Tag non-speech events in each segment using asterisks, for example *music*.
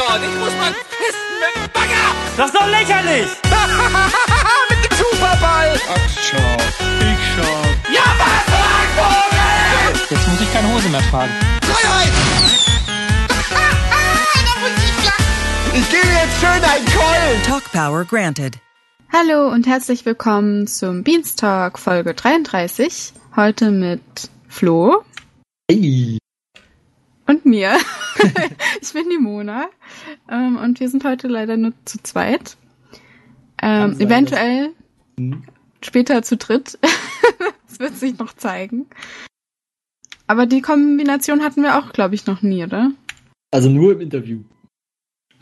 dort. Ich muss mal pissen mit dem Bagger. Das ist doch lächerlich! *laughs* mit dem Superball. Ach, schau. Ich schau. Ja, was, Vogel? Jetzt muss ich keine Hose mehr tragen. Freiheit. *laughs* ich gebe jetzt schön einen Keulen. Talk Power granted. Hallo und herzlich willkommen zum Beanstalk Folge 33. Heute mit Flo Hey. Und mir. *laughs* ich bin die Mona. Ähm, und wir sind heute leider nur zu zweit. Ähm, eventuell Hm. später zu dritt. *laughs* das wird sich noch zeigen. Aber die Kombination hatten wir auch, glaube ich, noch nie, oder? Also nur im Interview.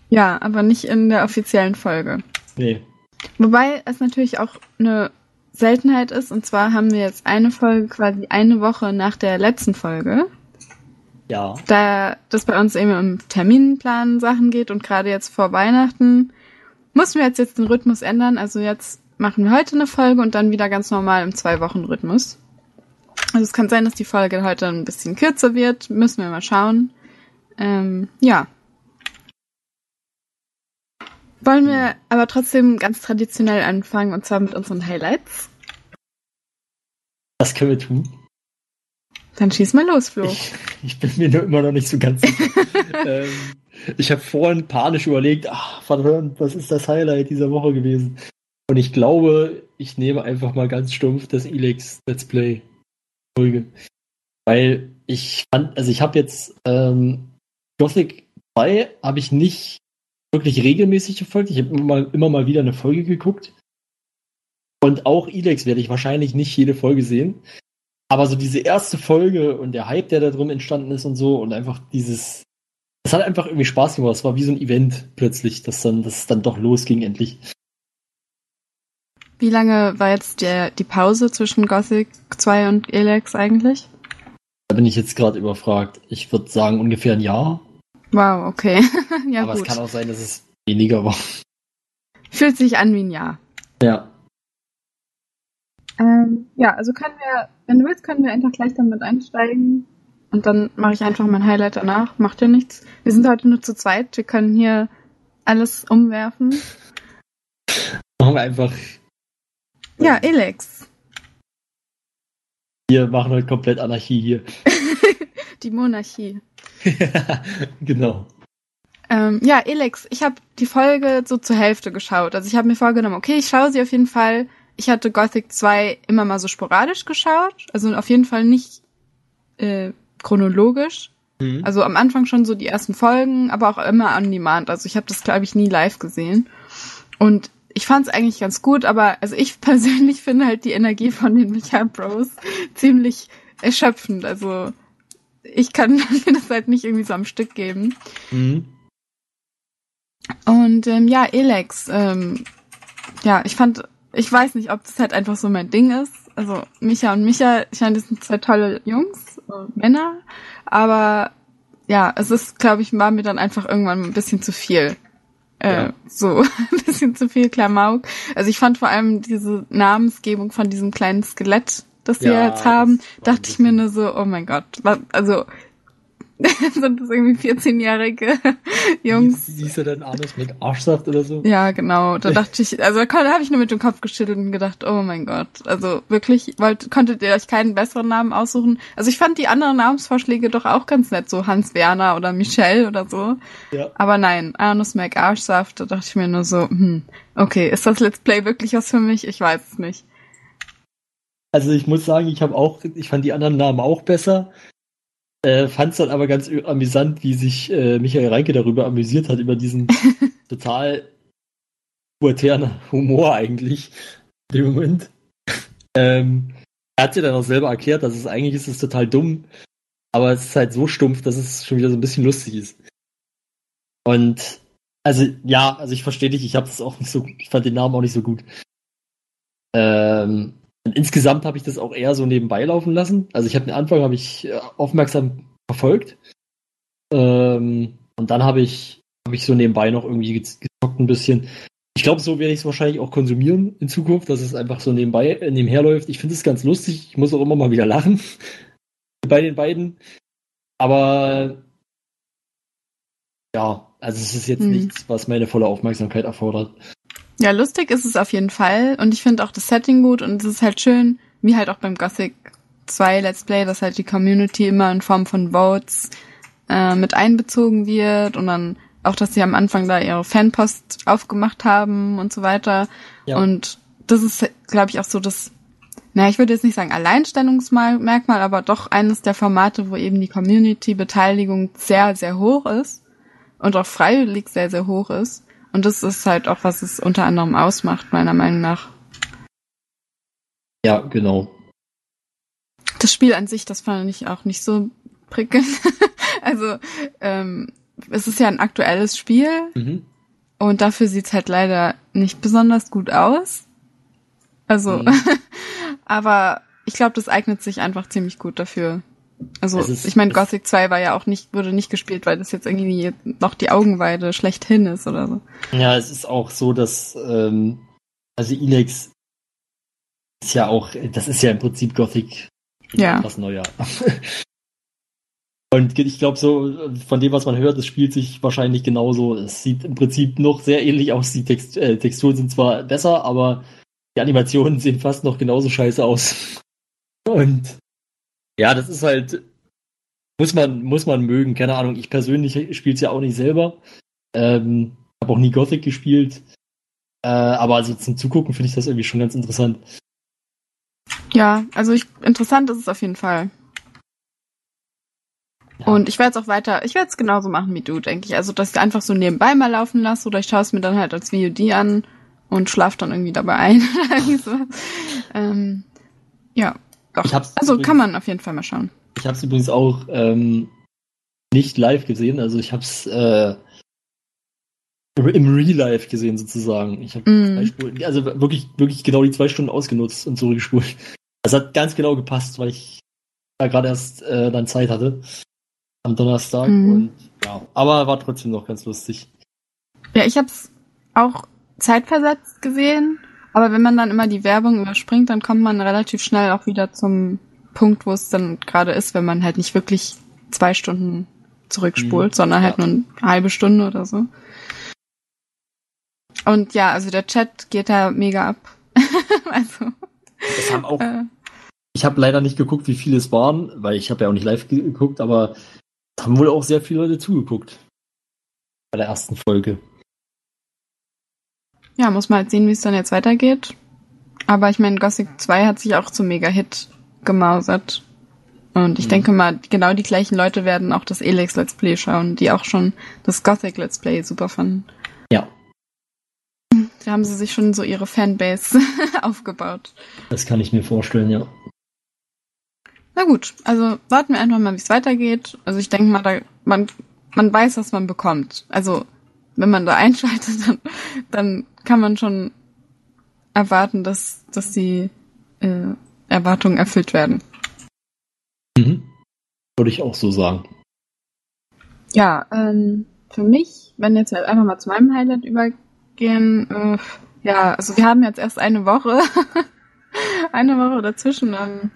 Ja, aber nicht in der offiziellen Folge. Nee. Wobei es natürlich auch eine Seltenheit ist. Und zwar haben wir jetzt eine Folge quasi eine Woche nach der letzten Folge. Ja. Da das bei uns eben im Terminplan Sachen geht und gerade jetzt vor Weihnachten mussten wir jetzt, jetzt den Rhythmus ändern. Also jetzt machen wir heute eine Folge und dann wieder ganz normal im Zwei-Wochen-Rhythmus. Also es kann sein, dass die Folge heute ein bisschen kürzer wird. Müssen wir mal schauen. Ähm, ja. Wollen wir aber trotzdem ganz traditionell anfangen und zwar mit unseren Highlights. Das können wir tun. Dann schieß mal los, Flo. Ich, ich bin mir nur immer noch nicht so ganz sicher. *laughs* ähm, ich habe vorhin panisch überlegt, ach, verdammt, was ist das Highlight dieser Woche gewesen? Und ich glaube, ich nehme einfach mal ganz stumpf das Elex Let's Play Folge. Weil ich fand, also ich habe jetzt ähm, Gothic 2 habe ich nicht wirklich regelmäßig verfolgt. Ich habe immer mal, immer mal wieder eine Folge geguckt. Und auch Elex werde ich wahrscheinlich nicht jede Folge sehen. Aber so diese erste Folge und der Hype, der da drin entstanden ist und so und einfach dieses, es hat einfach irgendwie Spaß gemacht. Es war wie so ein Event plötzlich, dass dann, dass es dann doch losging endlich. Wie lange war jetzt der, die Pause zwischen Gothic 2 und Elex eigentlich? Da bin ich jetzt gerade überfragt. Ich würde sagen ungefähr ein Jahr, Wow, okay. *laughs* ja, aber gut. es kann auch sein, dass es weniger war. Fühlt sich an wie ein Jahr. Ja. Ähm, ja, also können wir, wenn du willst, können wir einfach gleich damit einsteigen. Und dann mache ich einfach mein Highlight danach. Macht ja nichts. Wir sind heute nur zu zweit. Wir können hier alles umwerfen. Machen wir einfach. Ja, Elex. Wir machen heute komplett Anarchie hier. *laughs* Die Monarchie. *laughs* genau. Ähm, ja, Elex, ich habe die Folge so zur Hälfte geschaut. Also ich habe mir vorgenommen, okay, ich schaue sie auf jeden Fall. Ich hatte Gothic 2 immer mal so sporadisch geschaut. Also auf jeden Fall nicht äh, chronologisch. Mhm. Also am Anfang schon so die ersten Folgen, aber auch immer on demand. Also ich habe das, glaube ich, nie live gesehen. Und ich fand es eigentlich ganz gut, aber also ich *laughs* persönlich finde halt die Energie von den Micha Bros ziemlich erschöpfend. Also ich kann *laughs* mir das halt nicht irgendwie so am Stück geben. Mhm. Und ähm, ja, Elex, ähm, ja, ich fand, ich weiß nicht, ob das halt einfach so mein Ding ist. Also Micha und Micha, ich meine, das sind zwei tolle Jungs, äh, Männer, aber ja, es ist, glaube ich, war mir dann einfach irgendwann ein bisschen zu viel. Äh, Ja. So, *laughs* ein bisschen zu viel Klamauk. Also ich fand vor allem diese Namensgebung von diesem kleinen Skelett, das wir Ja, jetzt haben, dachte ich mir nur so, oh mein Gott, was, also *laughs* sind das irgendwie 14-jährige *laughs* Jungs? Wie hieß er dann Arnos mit Arschsaft oder so? Ja, genau. Da *laughs* dachte ich, also da habe ich nur mit dem Kopf geschüttelt und gedacht, oh mein Gott. Also wirklich, wollt, konntet ihr euch keinen besseren Namen aussuchen? Also ich fand die anderen Namensvorschläge doch auch ganz nett, so Hans Werner oder Michelle oder so. Ja. Aber nein, Arnus Mac Arschsaft, da dachte ich mir nur so, hm, okay, ist das Let's Play wirklich was für mich? Ich weiß es nicht. Also ich muss sagen, ich habe auch, ich fand die anderen Namen auch besser. Äh, fand es dann aber ganz amüsant, wie sich äh, Michael Reinke darüber amüsiert hat, über diesen *laughs* total pubertären Humor eigentlich in dem Moment. Ähm, er hat ja dann auch selber erklärt, dass es eigentlich ist es total dumm, aber es ist halt so stumpf, dass es schon wieder so ein bisschen lustig ist. Und also ja, also ich verstehe dich, ich habe das auch nicht so, ich fand den Namen auch nicht so gut. Ähm, und insgesamt habe ich das auch eher so nebenbei laufen lassen. Also ich habe den Anfang habe ich äh, aufmerksam verfolgt. Ähm, und dann habe ich habe ich so nebenbei noch irgendwie gez- gezockt ein bisschen. Ich glaube, so werde ich es wahrscheinlich auch konsumieren in Zukunft, dass es einfach so nebenbei äh, nebenher läuft. Ich finde es ganz lustig. Ich muss auch immer mal wieder lachen *laughs* bei den beiden. Aber ja, also es ist jetzt Hm. nichts, was meine volle Aufmerksamkeit erfordert. Ja, lustig ist es auf jeden Fall. Und ich finde auch das Setting gut und es ist halt schön, wie halt auch beim Gothic 2 Let's Play, dass halt die Community immer in Form von Votes äh, mit einbezogen wird und dann auch, dass sie am Anfang da ihre Fanpost aufgemacht haben und so weiter. Ja. Und das ist, glaube ich, auch so das, na, ich würde jetzt nicht sagen Alleinstellungsmerkmal, aber doch eines der Formate, wo eben die Community-Beteiligung sehr, sehr hoch ist und auch freiwillig sehr, sehr hoch ist. Und das ist halt auch, was es unter anderem ausmacht, meiner Meinung nach. Ja, genau. Das Spiel an sich, das fand ich auch nicht so prickelnd. *laughs* also, ähm, es ist ja ein aktuelles Spiel Mhm. und dafür sieht's halt leider nicht besonders gut aus. Also, Mhm. *laughs* aber ich glaube, das eignet sich einfach ziemlich gut dafür. Also, ist- ich meine, Gothic 2 war ja auch nicht, wurde nicht gespielt, weil das jetzt irgendwie noch die Augenweide schlechthin ist oder so. Ja, es ist auch so, dass ähm, also Ilex ist ja auch, das ist ja im Prinzip Gothic Ja. was neuer. *laughs* Und ich glaube so, von dem, was man hört, es spielt sich wahrscheinlich genauso. Es sieht im Prinzip noch sehr ähnlich aus. Die Text äh, Texturen sind zwar besser, aber die Animationen sehen fast noch genauso scheiße aus. *laughs* Und ja, das ist halt, muss man, muss man mögen. Keine Ahnung, ich persönlich spiele es ja auch nicht selber. Ähm, habe auch nie Gothic gespielt. Äh, aber also zum Zugucken finde ich das irgendwie schon ganz interessant. Ja, also ich, interessant ist es auf jeden Fall. Ja. Und ich werde es auch weiter, ich werde es genauso machen wie du, denke ich. Also, dass ich einfach so nebenbei mal laufen lasse oder ich schaue es mir dann halt als VOD an und schlaf dann irgendwie dabei ein. *laughs* ähm, ja, doch. Also übrigens- kann man auf jeden Fall mal schauen. Ich habe es übrigens auch ähm, nicht live gesehen, also ich habe es äh, im Real Life gesehen sozusagen. Ich habe Mm. zwei also wirklich, wirklich genau die zwei Stunden ausgenutzt und zurückgespult. *laughs* Das hat ganz genau gepasst, weil ich da gerade erst äh, dann Zeit hatte am Donnerstag Mhm. und ja, aber war trotzdem noch ganz lustig. Ja, ich habe es auch zeitversetzt gesehen, aber wenn man dann immer die Werbung überspringt, dann kommt man relativ schnell auch wieder zum Punkt, wo es dann gerade ist, wenn man halt nicht wirklich zwei Stunden zurückspult, Mhm, sondern halt ja. nur eine halbe Stunde oder so. Und ja, also der Chat geht da mega ab. *laughs* also, Das haben auch, äh, ich habe leider nicht geguckt, wie viele es waren, weil ich habe ja auch nicht live ge- geguckt, aber es haben wohl auch sehr viele Leute zugeguckt. Bei der ersten Folge. Ja, muss man halt sehen, wie es dann jetzt weitergeht. Aber ich meine, Gothic 2 hat sich auch zum Mega-Hit gemausert. Und ich Mhm. denke mal, genau die gleichen Leute werden auch das Elex Let's Play schauen, die auch schon das Gothic Let's Play super fanden. Ja, Da haben sie sich schon so ihre Fanbase *laughs* aufgebaut. das kann ich mir vorstellen, ja. Na gut, also warten wir einfach mal, wie es weitergeht. Also ich denke mal, da, man, man weiß, was man bekommt. Also wenn man da *laughs* einschaltet, dann, dann kann man schon erwarten, dass, dass die äh, Erwartungen erfüllt werden. Mhm. Würde ich auch so sagen. Ja, ähm, für mich, wenn jetzt halt einfach mal zu meinem Highlight übergehen, äh, ja, also wir haben jetzt erst eine Woche, *laughs* eine Woche dazwischen. Ähm,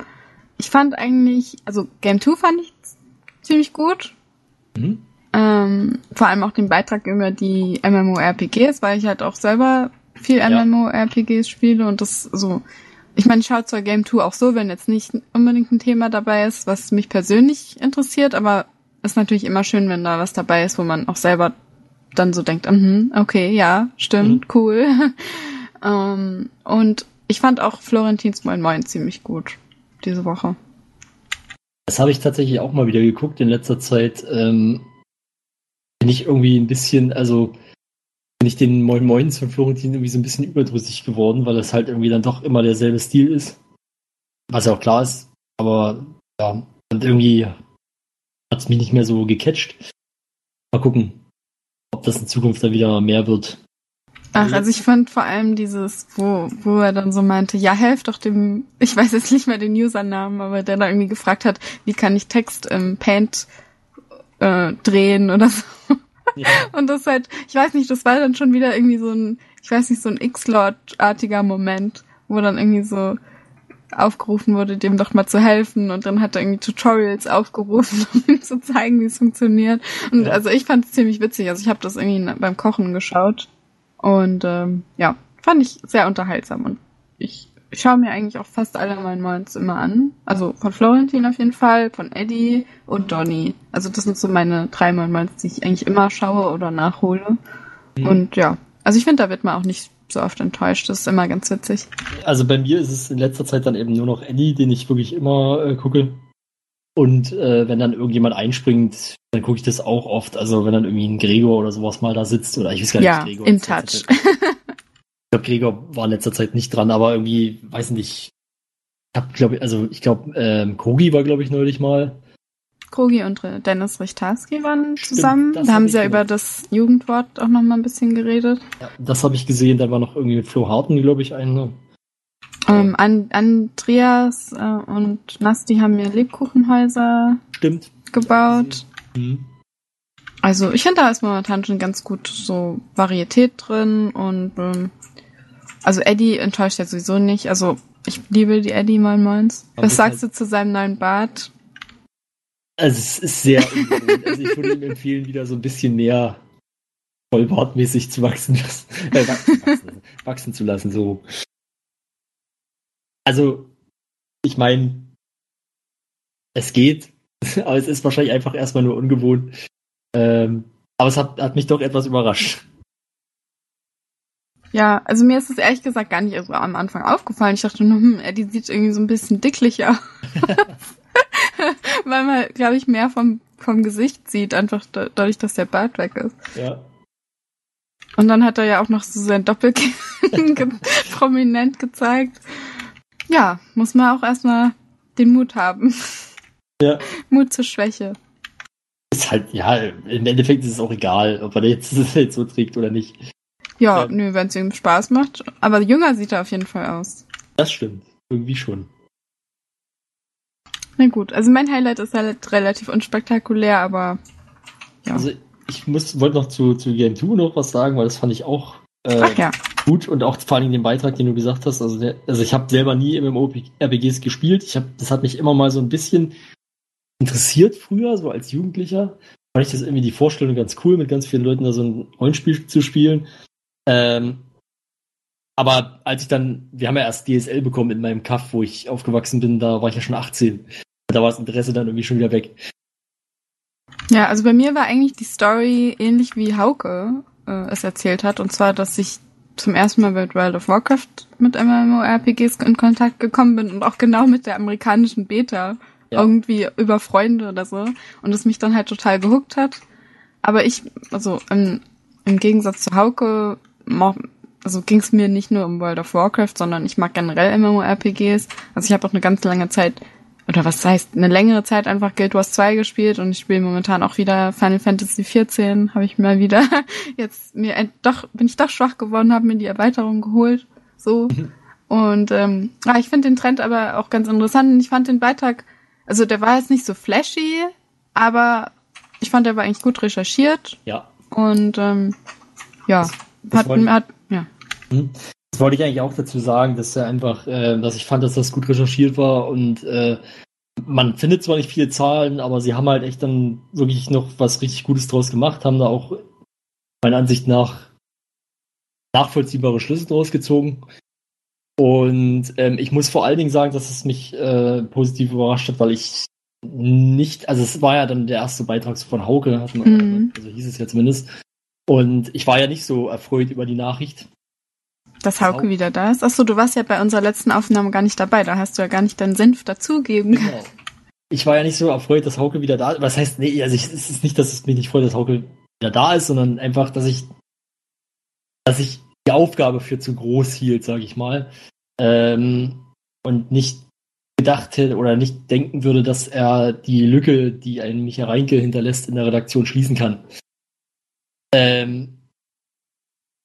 ich fand eigentlich, also Game 2 fand ich ziemlich gut. Mhm. Ähm, vor allem auch den Beitrag über die MMORPGs, weil ich halt auch selber viel Ja. MMORPGs spiele und das so. Ich meine, ich schaue zwar Game 2 auch so, wenn jetzt nicht unbedingt ein Thema dabei ist, was mich persönlich interessiert, aber ist natürlich immer schön, wenn da was dabei ist, wo man auch selber dann so denkt, mhm, okay, ja, stimmt, cool. *laughs* ähm, und ich fand auch Florentins Moin Moin ziemlich gut diese Woche. Das habe ich tatsächlich auch mal wieder geguckt in letzter Zeit. Ähm, bin ich irgendwie ein bisschen, also bin ich den Moin Moins von Florentin irgendwie so ein bisschen überdrüssig geworden, weil es halt irgendwie dann doch immer derselbe Stil ist. Was ja auch klar ist. Aber ja, und irgendwie hat es mich nicht mehr so gecatcht. Mal gucken, ob das in Zukunft dann wieder mehr wird. Ach, also ich fand vor allem dieses, wo, wo er dann so meinte, ja, helft doch dem, ich weiß jetzt nicht mehr den Usernamen, aber der da irgendwie gefragt hat, wie kann ich Text im Paint äh, drehen oder so. Ja. *laughs* Und das halt, ich weiß nicht, das war dann schon wieder irgendwie so ein, ich weiß nicht, so ein X-Lord-artiger Moment, wo dann irgendwie so aufgerufen wurde, dem doch mal zu helfen und dann hat er irgendwie Tutorials aufgerufen, *laughs* um ihm zu zeigen, wie es funktioniert. Und Ja. also ich fand es ziemlich witzig. Also ich habe das irgendwie beim Kochen geschaut und ähm, ja, fand ich sehr unterhaltsam und ich, ich schaue mir eigentlich auch fast alle meinen Moins immer an. Also von Florentin auf jeden Fall, von Eddie und Donny. Also das sind so meine drei Moins, die ich eigentlich immer schaue oder nachhole. Mhm. Und ja, also ich finde, da wird man auch nicht so oft enttäuscht. Das ist immer ganz witzig. Also bei mir ist es in letzter Zeit dann eben nur noch Eddie, den ich wirklich immer äh, gucke. Und äh, wenn dann irgendjemand einspringt, dann gucke ich das auch oft. Also wenn dann irgendwie ein Gregor oder sowas mal da sitzt oder ich weiß gar nicht, Ja, Gregor in touch. *laughs* Ich glaube, Gregor war in letzter Zeit nicht dran, aber irgendwie, weiß nicht. Ich hab, glaube also ich glaube, ähm, Kogi war, glaube ich, neulich mal. Krogi und Dennis Richtarski waren Stimmt, zusammen. Da hab haben sie ja über das Jugendwort auch noch mal ein bisschen geredet. Ja, das habe ich gesehen. Dann war noch irgendwie mit Flo Harten, glaube ich, ein. ne? Ähm, An Andreas äh, und Nasti haben mir Lebkuchenhäuser Stimmt. gebaut. Mhm. Also ich finde, da ist momentan schon ganz gut so Varietät drin und ähm, also Eddie enttäuscht ja sowieso nicht. Also ich liebe die Eddie Moins. Aber Was sagst halt- du zu seinem neuen Bart? Also es ist sehr ungewohnt. Also ich würde ihm empfehlen, wieder so ein bisschen mehr vollbartmäßig zu wachsen lassen. Äh, wachsen, wachsen, wachsen zu lassen, so. Also, ich meine, es geht, aber es ist wahrscheinlich einfach erstmal nur ungewohnt. Ähm, aber es hat, hat mich doch etwas überrascht. Ja, also mir ist es ehrlich gesagt gar nicht so am Anfang aufgefallen. Ich dachte nur, hm, Eddie sieht irgendwie so ein bisschen dicklicher aus. *laughs* Weil man, glaube ich, mehr vom, vom Gesicht sieht, einfach da- dadurch, dass der Bart weg ist. Ja. Und dann hat er ja auch noch so sein Doppelkinn *laughs* ge prominent gezeigt. Ja, muss man auch erstmal den Mut haben. Ja. *laughs* Mut zur Schwäche. Ist halt, ja, im Endeffekt ist es auch egal, ob er jetzt, das jetzt so trägt oder nicht. Ja, Ja. nö, wenn es ihm Spaß macht. Aber jünger sieht er auf jeden Fall aus. Das stimmt. Irgendwie schon. Na gut, also mein Highlight ist halt relativ unspektakulär, aber ja. Also ich muss, wollte noch zu, zu Game 2 noch was sagen, weil das fand ich auch äh, Ach ja. gut und auch vor allem den Beitrag, den du gesagt hast. Also, der, also ich habe selber nie MMORPGs gespielt. Ich hab, das hat mich immer mal so ein bisschen interessiert früher, so als Jugendlicher. Fand ich das irgendwie die Vorstellung ganz cool, mit ganz vielen Leuten da so ein Rollenspiel zu spielen. Ähm, aber als ich dann, wir haben ja erst DSL bekommen in meinem Kaff, wo ich aufgewachsen bin, da war ich ja schon 18. Da war das Interesse dann irgendwie schon wieder weg. Ja, also bei mir war eigentlich die Story ähnlich wie Hauke äh, es erzählt hat. Und zwar, dass ich zum ersten Mal mit World of Warcraft mit MMORPGs in Kontakt gekommen bin und auch genau mit der amerikanischen Beta. Ja. Irgendwie über Freunde oder so. Und es mich dann halt total gehuckt hat. Aber ich, also im, im Gegensatz zu Hauke, also ging es mir nicht nur um World of Warcraft, sondern ich mag generell MMORPGs. Also ich habe auch eine ganz lange Zeit, oder was heißt, eine längere Zeit einfach Guild Wars 2 gespielt und ich spiele momentan auch wieder Final Fantasy 14, habe ich mal wieder *laughs* jetzt mir doch bin ich doch schwach geworden, habe mir die Erweiterung geholt, so. Und ähm, ja, ich finde den Trend aber auch ganz interessant und ich fand den Beitrag, also der war jetzt nicht so flashy, aber ich fand, der war eigentlich gut recherchiert Ja. und ähm, ja, hat, wollte- hat ja. Das wollte ich eigentlich auch dazu sagen, dass er einfach, äh, dass ich fand, dass das gut recherchiert war und äh, man findet zwar nicht viele Zahlen, aber sie haben halt echt dann wirklich noch was richtig Gutes draus gemacht, haben da auch meiner Ansicht nach nachvollziehbare Schlüsse draus gezogen. Und ähm, ich muss vor allen Dingen sagen, dass es mich äh, positiv überrascht hat, weil ich nicht, also es war ja dann der erste Beitrag von Hauke, Mhm. also hieß es ja zumindest. Und ich war ja nicht so erfreut über die Nachricht. Dass Hauke Hauke. wieder da ist. Achso, du warst ja bei unserer letzten Aufnahme gar nicht dabei. Da hast du ja gar nicht deinen Senf dazugeben können. Genau. Ich war ja nicht so erfreut, dass Hauke wieder da ist. Was heißt, nee, also ich, es ist nicht, dass es mich nicht freut, dass Hauke wieder da ist, sondern einfach, dass ich, dass ich die Aufgabe für zu groß hielt, sage ich mal. Ähm, und nicht gedacht hätte oder nicht denken würde, dass er die Lücke, die ein Micha Reinke hinterlässt, in der Redaktion schließen kann. Ähm,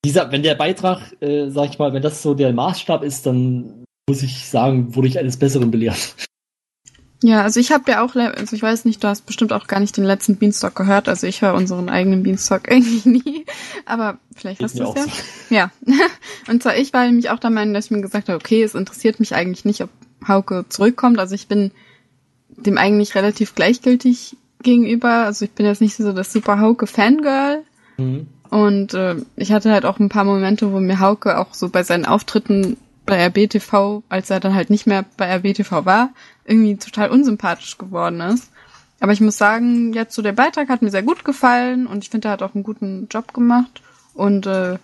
dieser, wenn der Beitrag, äh, sag ich mal, wenn das so der Maßstab ist, dann muss ich sagen, wurde ich eines Besseren belehrt. Ja, also ich habe ja auch, also ich weiß nicht, du hast bestimmt auch gar nicht den letzten Beanstalk gehört. Also ich höre unseren eigenen Beanstalk *laughs* eigentlich nie. Aber vielleicht hast du es ja. so. Ja. *laughs* Und zwar ich war nämlich auch der Meinung, dass ich mir gesagt habe, okay, es interessiert mich eigentlich nicht, ob Hauke zurückkommt. Also ich bin dem eigentlich relativ gleichgültig gegenüber. Also ich bin jetzt nicht so das super Hauke-Fangirl. Mhm. Und äh, ich hatte halt auch ein paar Momente, wo mir Hauke auch so bei seinen Auftritten bei RBTV, als er dann halt nicht mehr bei RBTV war, irgendwie total unsympathisch geworden ist. Aber ich muss sagen, jetzt so der Beitrag hat mir sehr gut gefallen und ich finde, er hat auch einen guten Job gemacht. Und äh,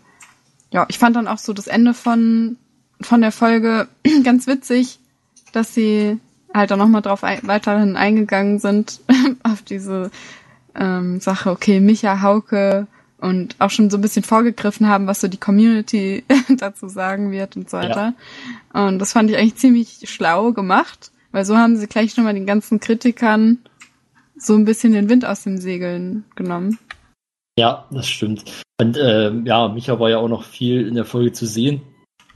ja, ich fand dann auch so das Ende von, von der Folge *clears throat* ganz witzig, dass sie halt auch nochmal drauf ein, weiterhin eingegangen sind, *laughs* auf diese ähm, Sache, okay, Micha, Hauke und auch schon so ein bisschen vorgegriffen haben, was so die Community *laughs* dazu sagen wird und so weiter. Ja. Und das fand ich eigentlich ziemlich schlau gemacht, weil so haben sie gleich nochmal den ganzen Kritikern so ein bisschen den Wind aus den Segeln genommen. Ja, das stimmt. Und äh, ja, Micha war ja auch noch viel in der Folge zu sehen.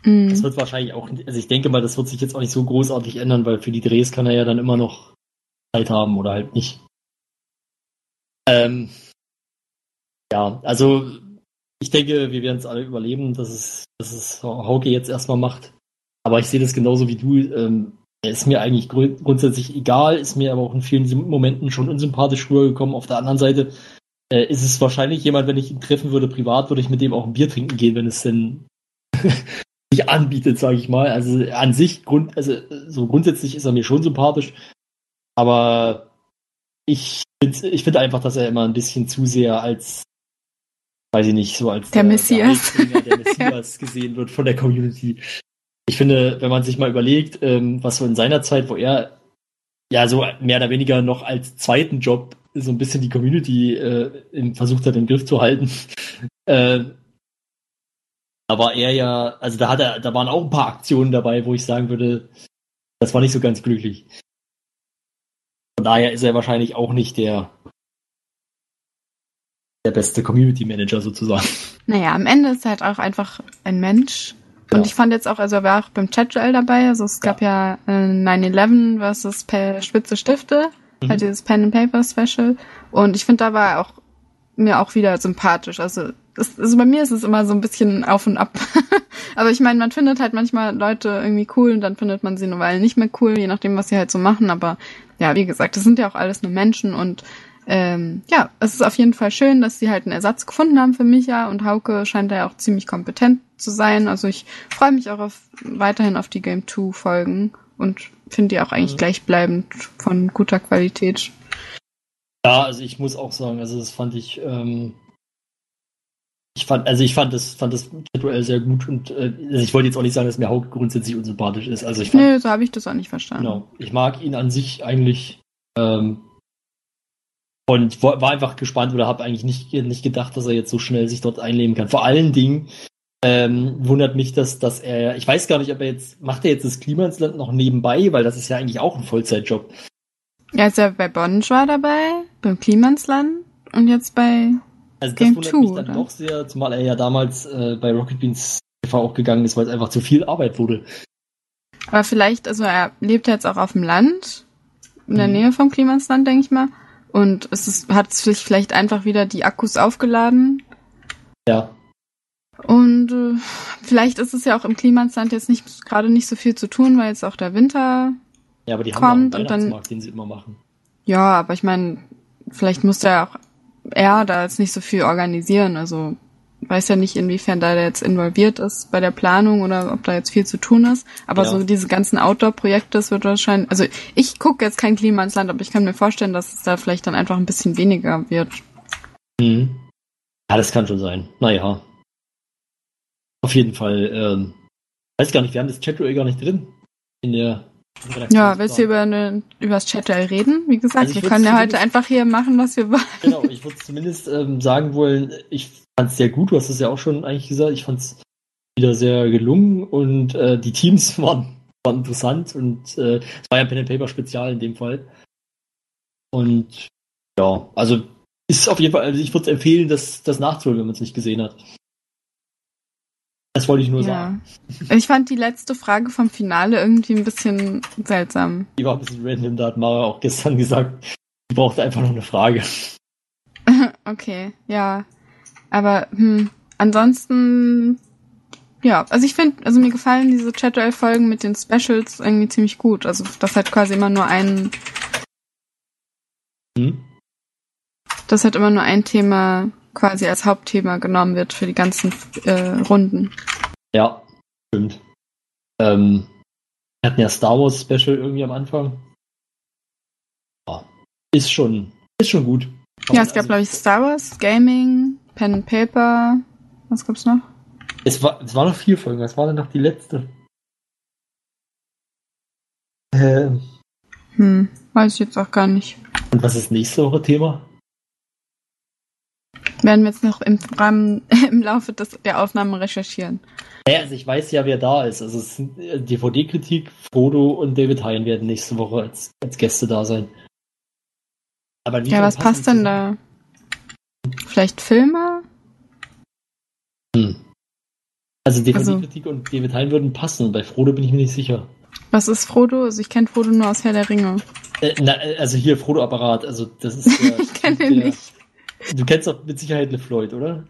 Mm. Das wird wahrscheinlich auch, also ich denke mal, das wird sich jetzt auch nicht so großartig ändern, weil für die Drehs kann er ja dann immer noch Zeit haben oder halt nicht. Ähm, ja, also ich denke, wir werden es alle überleben, dass es, dass es Hauke jetzt erstmal macht. Aber ich sehe das genauso wie du. Ähm, er ist mir eigentlich grund grundsätzlich egal, ist mir aber auch in vielen Momenten schon unsympathisch rübergekommen. Auf der anderen Seite äh, ist es wahrscheinlich jemand, wenn ich ihn treffen würde privat, würde ich mit dem auch ein Bier trinken gehen, wenn es denn *laughs* sich anbietet, sage ich mal. Also an sich, grund, also so grundsätzlich ist er mir schon sympathisch. Aber ich finde ich find einfach, dass er immer ein bisschen zu sehr als weiß ich nicht, so als der, der Messias, der, der *laughs* Messias gesehen wird von der Community. Ich finde, wenn man sich mal überlegt, ähm, was so in seiner Zeit, wo er ja so mehr oder weniger noch als zweiten Job so ein bisschen die Community äh, versucht hat, im Griff zu halten, *laughs* äh, da war er ja, also da hat er, da waren auch ein paar Aktionen dabei, wo ich sagen würde, das war nicht so ganz glücklich. Von daher ist er wahrscheinlich auch nicht der der beste Community Manager sozusagen. Naja, am Ende ist er halt auch einfach ein Mensch. Und ja. ich fand jetzt auch, also er war auch beim Chat-Duell dabei, also es gab ja, ja äh, 9-11 versus per Spitze Stifte, mhm. halt dieses Pen and Paper Special. Und ich finde, da war er auch mir auch wieder sympathisch. Also, das, also bei mir ist es immer so ein bisschen auf und ab. *laughs* Aber ich meine, man findet halt manchmal Leute irgendwie cool und dann findet man sie eine Weile nicht mehr cool, je nachdem, was sie halt so machen. Aber ja, wie gesagt, das sind ja auch alles nur Menschen und ähm, ja, es ist auf jeden Fall schön, dass sie halt einen Ersatz gefunden haben für Micha und Hauke scheint da ja auch ziemlich kompetent zu sein. Also ich freue mich auch auf, weiterhin auf die Game 2 Folgen und finde die auch eigentlich mhm. gleichbleibend von guter Qualität. Ja, also ich muss auch sagen, also das fand ich, ähm, ich fand, also ich fand das, fand das Duell sehr gut und äh, also ich wollte jetzt auch nicht sagen, dass mir Hauke grundsätzlich unsympathisch ist. Also ich fand, Nö, so habe ich das auch nicht verstanden. Genau. Ich mag ihn an sich eigentlich ähm, und war einfach gespannt oder habe eigentlich nicht, nicht gedacht, dass er jetzt so schnell sich dort einleben kann. Vor allen Dingen ähm, wundert mich, dass, dass er, ich weiß gar nicht, ob er jetzt, macht er jetzt das Klimansland noch nebenbei, weil das ist ja eigentlich auch ein Vollzeitjob. Er ist ja bei Bonn war dabei, beim Klimansland und jetzt bei also das Game wundert 2, mich dann oder? doch sehr, zumal er ja damals äh, bei Rocket Beans TV auch gegangen ist, weil es einfach zu viel Arbeit wurde. Aber vielleicht, also er lebt jetzt auch auf dem Land, in der hm. Nähe vom Klimansland, denke ich mal. Und es ist, hat sich vielleicht einfach wieder die Akkus aufgeladen. Ja. Und äh, vielleicht ist es ja auch im Klimasland jetzt nicht gerade nicht so viel zu tun, weil jetzt auch der Winter ja, aber die kommt haben und dann den sie immer machen. Ja, aber ich meine, vielleicht muss ja auch er da jetzt nicht so viel organisieren. Also weiß ja nicht, inwiefern da der jetzt involviert ist bei der Planung oder ob da jetzt viel zu tun ist. Aber ja. so diese ganzen Outdoor-Projekte, das wird wahrscheinlich, also ich gucke jetzt kein Klima ins Land, aber ich kann mir vorstellen, dass es da vielleicht dann einfach ein bisschen weniger wird. Mhm. Ja, das kann schon sein. Naja. Auf jeden Fall, ähm, weiß gar nicht, wir haben das Chat gar nicht drin. In der ja, willst du über, eine, über das Chat reden? Wie gesagt, also wir können ja heute einfach hier machen, was wir wollen. Genau, ich würde zumindest ähm, sagen wollen, ich fand es sehr gut, du hast es ja auch schon eigentlich gesagt, ich fand es wieder sehr gelungen und äh, die Teams *laughs* waren, waren interessant und äh, es war ja ein Pen and Paper Spezial in dem Fall. Und ja, also ist auf jeden Fall, also ich würde empfehlen, das, das nachzuholen, wenn man es nicht gesehen hat. Das wollte ich nur ja. sagen. Ich fand die letzte Frage vom Finale irgendwie ein bisschen seltsam. Die war ein bisschen random, da hat Mara auch gestern gesagt, sie brauchte einfach noch eine Frage. *laughs* okay, ja. Aber hm, ansonsten ja, also ich finde, also mir gefallen diese Chatwell-Folgen mit den Specials irgendwie ziemlich gut. Also, dass halt quasi immer nur ein, Hm? dass halt immer nur ein Thema quasi als Hauptthema genommen wird für die ganzen äh, Runden. Ja, stimmt. Ähm, wir hatten ja Star Wars Special irgendwie am Anfang. Ja, ist schon, ist schon gut. Ja, es gab, Also, glaube ich, Star Wars, Gaming, Pen and Paper. Was gab's noch? Es war, es war noch vier Folgen. Was war denn noch die letzte? Ähm, Hm, weiß ich jetzt auch gar nicht. und was ist nächste Woche Thema? Werden wir jetzt noch im Rahmen, *laughs* im Laufe des, der Aufnahme recherchieren. Naja, also ich weiß ja, wer da ist. Also es sind äh, DVD-Kritik, Frodo und David Hein werden nächste Woche als, als Gäste da sein. Aber Ja, was passt denn da? Vielleicht Filme? Hm. Also DVD-Kritik und David Hein würden passen. Bei Frodo bin ich mir nicht sicher. Was ist Frodo? Also ich kenne Frodo nur aus Herr der Ringe. Äh, na, äh, also hier Frodo-Apparat. Also das ist *laughs* Ich kenn den der- nicht. Du kennst doch mit Sicherheit LeFloid, oder?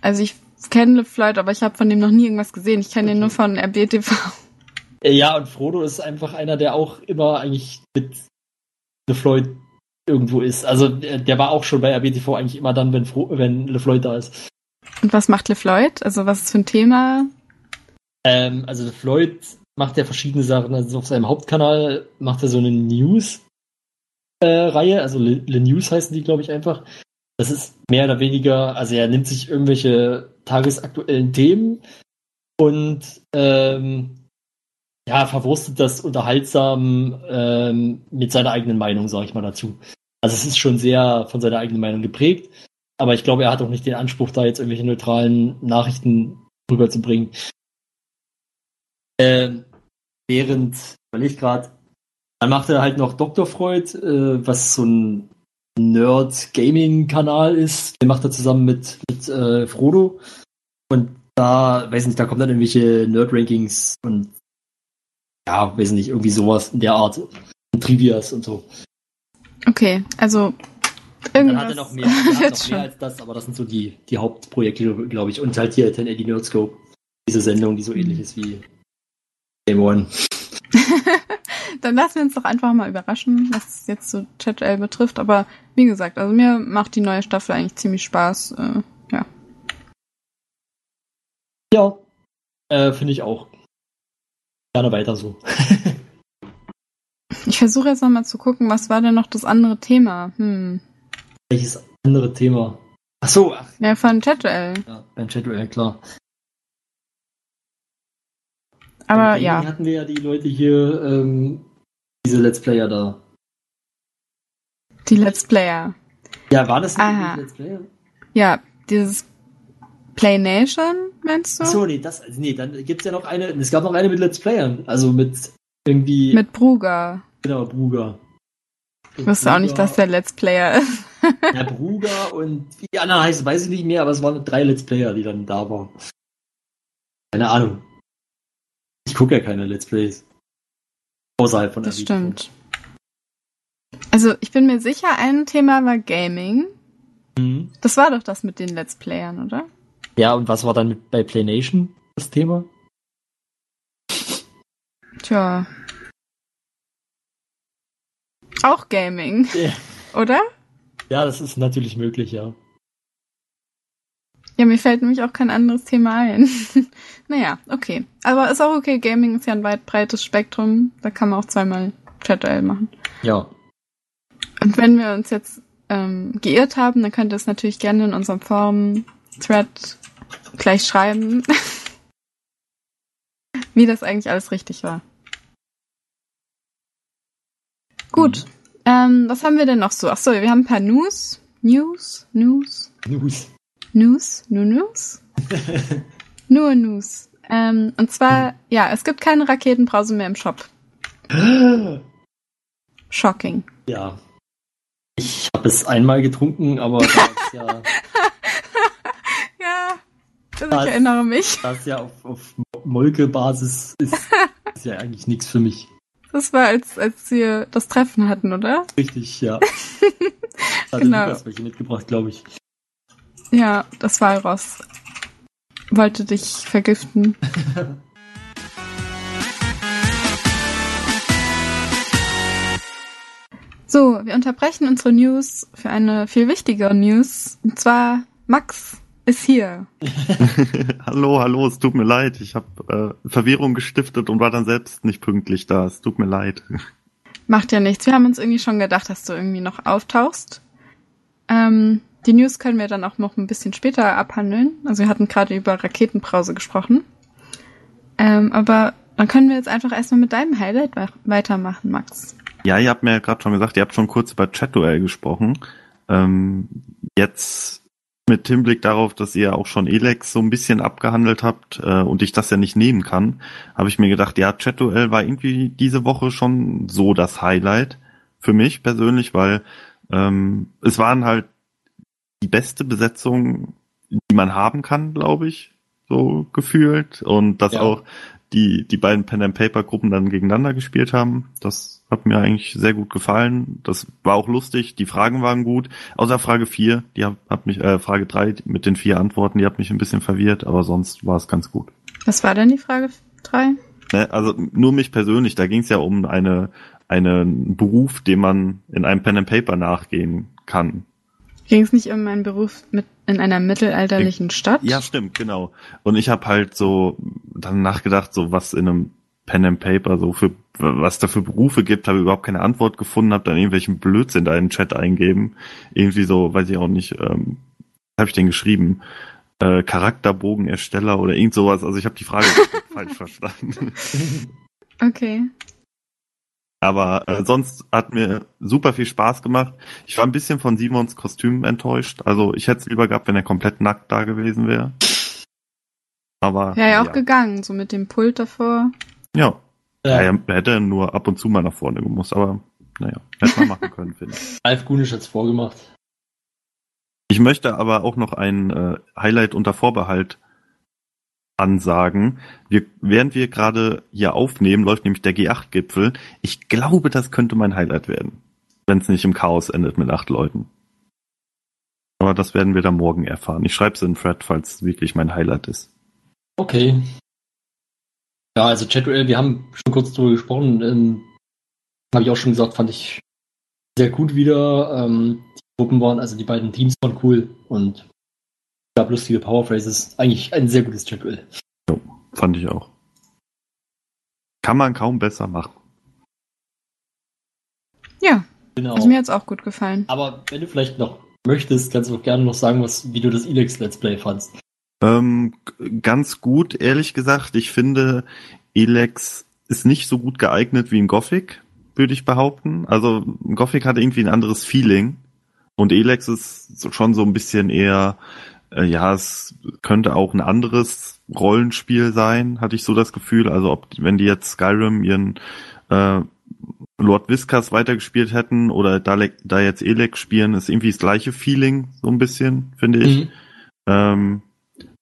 Also ich kenne LeFloid, aber ich habe von dem noch nie irgendwas gesehen. Ich kenne den Okay. nur von RBTV. Äh, Ja, und Frodo ist einfach einer, der auch immer eigentlich mit LeFloid irgendwo ist. Also der, der war auch schon bei RBTV eigentlich immer dann, wenn, Fro wenn LeFloid da ist. Und was macht LeFloid? Also was ist für ein Thema? Ähm, also Floyd macht ja verschiedene Sachen. Also auf seinem Hauptkanal macht er so eine News-Reihe, also Le, Le News heißen die, glaube ich, einfach. Das ist mehr oder weniger, also er nimmt sich irgendwelche tagesaktuellen Themen und ähm, ja, verwurstet das unterhaltsam ähm, mit seiner eigenen Meinung, sage ich mal dazu. Also es ist schon sehr von seiner eigenen Meinung geprägt, aber ich glaube, er hat auch nicht den Anspruch, da jetzt irgendwelche neutralen Nachrichten rüberzubringen. Ähm, während, überleg gerade, dann macht er halt noch Dr. Freud, äh, was so ein Nerd-Gaming-Kanal ist. Den macht er zusammen mit, mit äh, Frodo. Und da, weiß nicht, da kommen dann irgendwelche Nerd-Rankings und ja, weiß nicht, irgendwie sowas in der Art. Und Trivias und so. Okay, also Dann irgendwas hat er noch mehr, er *laughs* noch mehr als das, aber das sind so die, die Hauptprojekte, glaube ich. Und halt hier 1080 Nerdscope. Diese Sendung, die so ähnlich ist wie Game One. *laughs* Dann lassen wir uns doch einfach mal überraschen, was jetzt so ChatL betrifft. Aber wie gesagt, also mir macht die neue Staffel eigentlich ziemlich Spaß. Äh, ja. Ja, äh, finde ich auch. Gerne weiter so. *laughs* Ich versuche jetzt nochmal zu gucken, was war denn noch das andere Thema? Hm. Welches andere Thema? Ach so, ach, Ja, von ChatL. ja, beim Chat, klar. Aber ja, hatten wir ja die Leute hier, ähm, diese Let's Player da. die Let's Player. Ja, war das nicht Let's Player? Ja, dieses Play Nation, meinst du? Ach so, nee, das, nee, dann gibt's ja noch eine, es gab noch eine mit Let's Playern, also mit irgendwie, Mit Bruger. genau, Bruger. Ich wusste auch nicht, dass der Let's Player ist. Ja, Bruger und wie die anderen heißen, weiß ich nicht mehr, aber es waren drei Let's Player, die dann da waren. Keine Ahnung. Ich gucke ja keine Let's Plays. Außerhalb von Das der stimmt. Also, ich bin mir sicher, ein Thema war Gaming. Mhm. Das war doch das mit den Let's Playern, oder? Ja, und was war dann mit, bei PlayNation das Thema? Tja. Auch Gaming, Ja. oder? Ja, das ist natürlich möglich, ja. Ja, mir fällt nämlich auch kein anderes Thema ein. *laughs* naja, okay. Aber ist auch okay, Gaming ist ja ein weit breites Spektrum. Da kann man auch zweimal Chat-Duell machen. Ja. Und wenn wir uns jetzt ähm, geirrt haben, dann könnt ihr es natürlich gerne in unserem Forum-Thread gleich schreiben, *laughs* wie das eigentlich alles richtig war. Gut. Ähm, was haben wir denn noch so? Achso, wir haben ein paar News. News? News? News. News? Nur News? *laughs* Nur News. Ähm, und zwar, ja, es gibt keine Raketenbrause mehr im Shop. *gasps* Shocking. Ja. Ich habe es einmal getrunken, aber da ist ja, *laughs* Ja, also ich erinnere mich. das ja auf, auf Molke-Basis ist, *laughs* ist ja eigentlich nichts für mich. Das war, als, als wir das Treffen hatten, oder? Richtig, ja. Hat Genau. Lukas welche mitgebracht, glaube ich. Ja, das Walross. wollte dich vergiften. *laughs* so, wir unterbrechen unsere News für eine viel wichtigere News. Und zwar Max ist hier. *laughs* hallo, hallo, es tut mir leid. Ich habe äh, Verwirrung gestiftet und war dann selbst nicht pünktlich da. Es tut mir leid. Macht ja nichts. Wir haben uns irgendwie schon gedacht, dass du irgendwie noch auftauchst. Ähm, die News können wir dann auch noch ein bisschen später abhandeln. Also wir hatten gerade über Raketenbrause gesprochen. Ähm, aber dann können wir jetzt einfach erstmal mit deinem Highlight weitermachen, Max. Ja, ihr habt mir ja gerade schon gesagt, ihr habt schon kurz über Chat-Duell gesprochen. Ähm, jetzt mit Hinblick darauf, dass ihr auch schon Elex so ein bisschen abgehandelt habt äh, und ich das ja nicht nehmen kann, habe ich mir gedacht, ja, Chat-Duell war irgendwie diese Woche schon so das Highlight für mich persönlich, weil ähm, es waren halt die beste Besetzung, die man haben kann, glaube ich, so gefühlt und dass ja. auch die die beiden Pen and Paper Gruppen dann gegeneinander gespielt haben, das hat mir eigentlich sehr gut gefallen. Das war auch lustig. Die Fragen waren gut. Außer Frage 4, die hat, hat mich, äh, Frage 3 mit den vier Antworten, die hat mich ein bisschen verwirrt, aber sonst war es ganz gut. Was war denn die Frage 3? Ne, also nur mich persönlich, da ging es ja um eine, einen Beruf, den man in einem Pen and Paper nachgehen kann. Ging es nicht um einen Beruf mit in einer mittelalterlichen Stadt? Ja, stimmt, genau. Und ich habe halt so dann nachgedacht, so was in einem Pen and Paper so für was da für Berufe gibt, habe überhaupt keine Antwort gefunden, habe dann irgendwelchen Blödsinn da in den Chat eingeben. Irgendwie so, weiß ich auch nicht, ähm, habe ich den geschrieben? Äh, Charakterbogenersteller oder irgend sowas. Also ich habe die Frage *laughs* falsch verstanden. Okay. Aber äh, sonst hat mir super viel Spaß gemacht. Ich war ein bisschen von Simons Kostüm enttäuscht. Also ich hätte es lieber gehabt, wenn er komplett nackt da gewesen wäre. Aber. Wäre ja auch gegangen, so mit dem Pult davor. Ja. Ja. Er hätte nur ab und zu mal nach vorne gemusst, aber naja, hätte man machen können, finde ich. *laughs* Alf Gunisch hat's vorgemacht. Ich möchte aber auch noch ein äh, Highlight unter Vorbehalt ansagen. Wir, während wir gerade hier aufnehmen, läuft nämlich der G8-Gipfel. Ich glaube, das könnte mein Highlight werden, wenn es nicht im Chaos endet mit acht Leuten. Aber das werden wir dann morgen erfahren. Ich schreibe es in Thread, falls es wirklich mein Highlight ist. Okay. Ja, also Chatduell, wir haben schon kurz drüber gesprochen. Ähm, Habe ich auch schon gesagt, fand ich sehr gut wieder. Ähm, die Gruppen waren, also die beiden Teams waren cool und gab lustige Powerphrases. Eigentlich ein sehr gutes Chatduell. Ja, fand ich auch. Kann man kaum besser machen. Ja. Genau. Also mir hat's auch gut gefallen. Aber wenn du vielleicht noch möchtest, kannst du auch gerne noch sagen, was, wie du das Elex Let's Play fandst. Ähm, ganz gut, ehrlich gesagt. Ich finde, Elex ist nicht so gut geeignet wie ein Gothic, würde ich behaupten. Also Gothic hat irgendwie ein anderes Feeling und Elex ist schon so ein bisschen eher, ja, es könnte auch ein anderes Rollenspiel sein, hatte ich so das Gefühl. Also ob wenn die jetzt Skyrim ihren äh, Lord Viscas weitergespielt hätten oder da, da jetzt Elex spielen, ist irgendwie das gleiche Feeling, so ein bisschen, finde ich. Mhm. Ähm,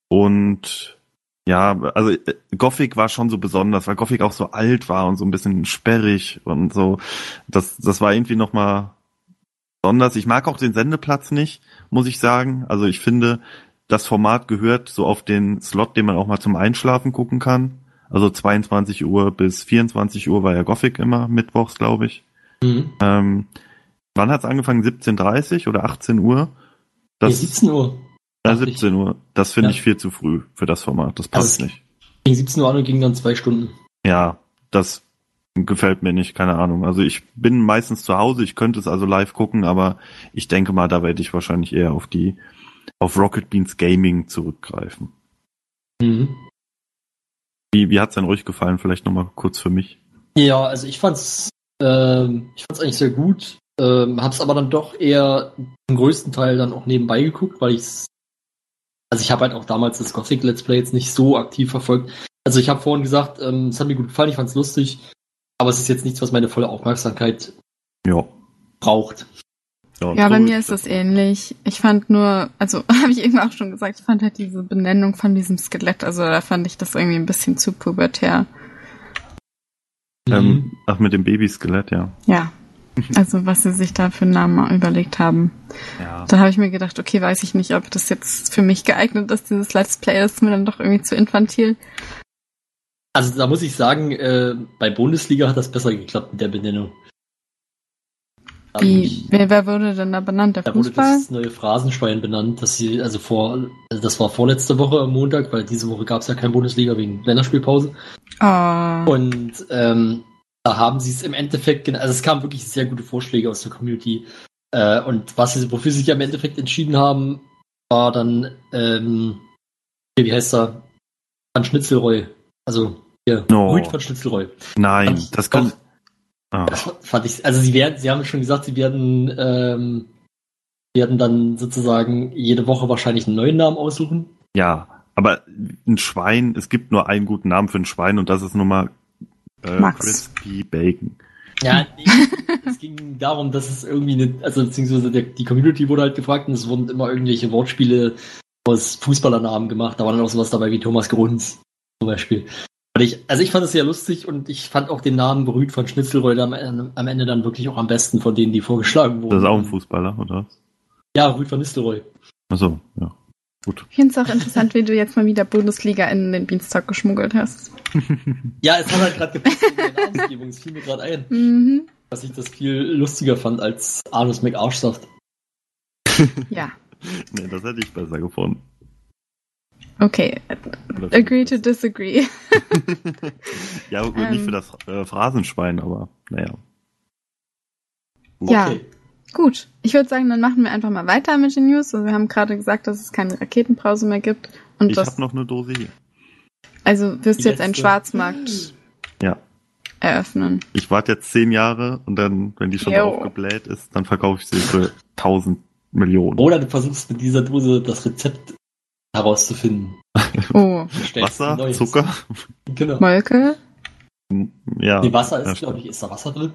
und ja, also äh, Gothic war schon so besonders, weil Gothic auch so alt war und so ein bisschen sperrig und so. Das, das war irgendwie nochmal besonders. Ich mag auch den Sendeplatz nicht, muss ich sagen. Also ich finde, das Format gehört so auf den Slot, den man auch mal zum Einschlafen gucken kann. Also 22 Uhr bis 24 Uhr war ja Gothic immer, mittwochs, glaube ich. Mhm. Ähm, wann hat's angefangen? 17.30 oder 18 Uhr? Das, nee, 17 Uhr. Ja, 17 Uhr. Das finde ja. ich viel zu früh für das Format. Das passt also, nicht. Gegen 17 Uhr an und ging dann zwei Stunden. Ja, das gefällt mir nicht, keine Ahnung. Also ich bin meistens zu Hause, ich könnte es also live gucken, aber ich denke mal, da werde ich wahrscheinlich eher auf die, auf Rocket Beans Gaming zurückgreifen. Mhm. Wie, wie hat's denn ruhig gefallen? Vielleicht nochmal kurz für mich. Ja, also ich fand's, äh, ich fand's eigentlich sehr gut. Ähm, hab's aber dann doch eher im größten Teil dann auch nebenbei geguckt, weil ich's also ich habe halt auch damals das Gothic Let's Play jetzt nicht so aktiv verfolgt. Also ich habe vorhin gesagt, ähm, es hat mir gut gefallen, ich fand es lustig, aber es ist jetzt nichts, was meine volle Aufmerksamkeit ja. braucht. Ja, ja bei mir ist das ähnlich. Ich fand nur, also *laughs* habe ich eben auch schon gesagt, ich fand halt diese Benennung von diesem Skelett, also da fand ich das irgendwie ein bisschen zu pubertär. Ähm, ach, mit dem Babyskelett, ja. Ja. Also was sie sich da für einen Namen überlegt haben. Ja. Da habe ich mir gedacht, okay, weiß ich nicht, ob das jetzt für mich geeignet ist, dieses Let's Play, das ist mir dann doch irgendwie zu infantil. Also da muss ich sagen, äh, bei Bundesliga hat das besser geklappt mit der Benennung. Wie, ich- wer, wer wurde denn da benannt? Der Da wurde Fußball? das neue Phrasenschwein benannt, dass sie, also vor, also das war vorletzte Woche am Montag, weil diese Woche gab es ja keine Bundesliga wegen Länderspielpause. Oh. Und ähm, da haben sie es im Endeffekt, also es kamen wirklich sehr gute Vorschläge aus der Community. Äh, und was sie, wofür sie sich ja im Endeffekt entschieden haben, war dann, ähm, wie heißt er? Van Schnitzelroy. Also, hier, No. Rüd van Schnitzelroy. Nein, Fand- das kann. doch. Ah. Das *laughs* fand ich, also sie werden, sie haben schon gesagt, sie werden, ähm, werden dann sozusagen jede Woche wahrscheinlich einen neuen Namen aussuchen. Ja, aber ein Schwein, es gibt nur einen guten Namen für ein Schwein und das ist nun mal äh, Max. Crispy Bacon. Ja, *laughs* nee, es ging darum, dass es irgendwie eine, also beziehungsweise der, die Community wurde halt gefragt und es wurden immer irgendwelche Wortspiele aus Fußballernamen gemacht. Da war dann auch sowas dabei wie Thomas Grunz zum Beispiel. Und ich, also ich fand es sehr lustig und ich fand auch den Namen Berühmt von Schnitzelreuth am, Ende- am Ende dann wirklich auch am besten von denen, die vorgeschlagen wurden. Das ist auch ein Fußballer, oder? Ja, Rüd von Nistelrooy. Achso, ja. Gut. Ich finde es auch interessant, wie du jetzt mal wieder Bundesliga in den Beanstalk geschmuggelt hast. *laughs* Ja, es hat halt gerade gepasst in der Namensgebung. Es fiel mir gerade ein, Mhm. dass ich das viel lustiger fand als Anus McArschsaft. Ja. *laughs* Nee, das hätte ich besser gefunden. Okay. Agree to disagree. *laughs* Ja, gut, nicht Ähm. für das äh, Phrasenschwein, aber naja. Ja. Gut. Ich würde sagen, dann machen wir einfach mal weiter mit den News. Also wir haben gerade gesagt, dass es keine Raketenbrause mehr gibt. Und Ich habe noch eine Dose hier. also wirst du jetzt einen. Schwarzmarkt Ja. eröffnen. Ich warte jetzt zehn Jahre und dann, wenn die schon aufgebläht ist, dann verkaufe ich sie für tausend Millionen. Oder du versuchst mit dieser Dose das Rezept herauszufinden. Oh, Wasser, neues. Zucker, Genau. Molke. ja. Nee, Wasser ja, ist, glaube ich, ist da Wasser drin?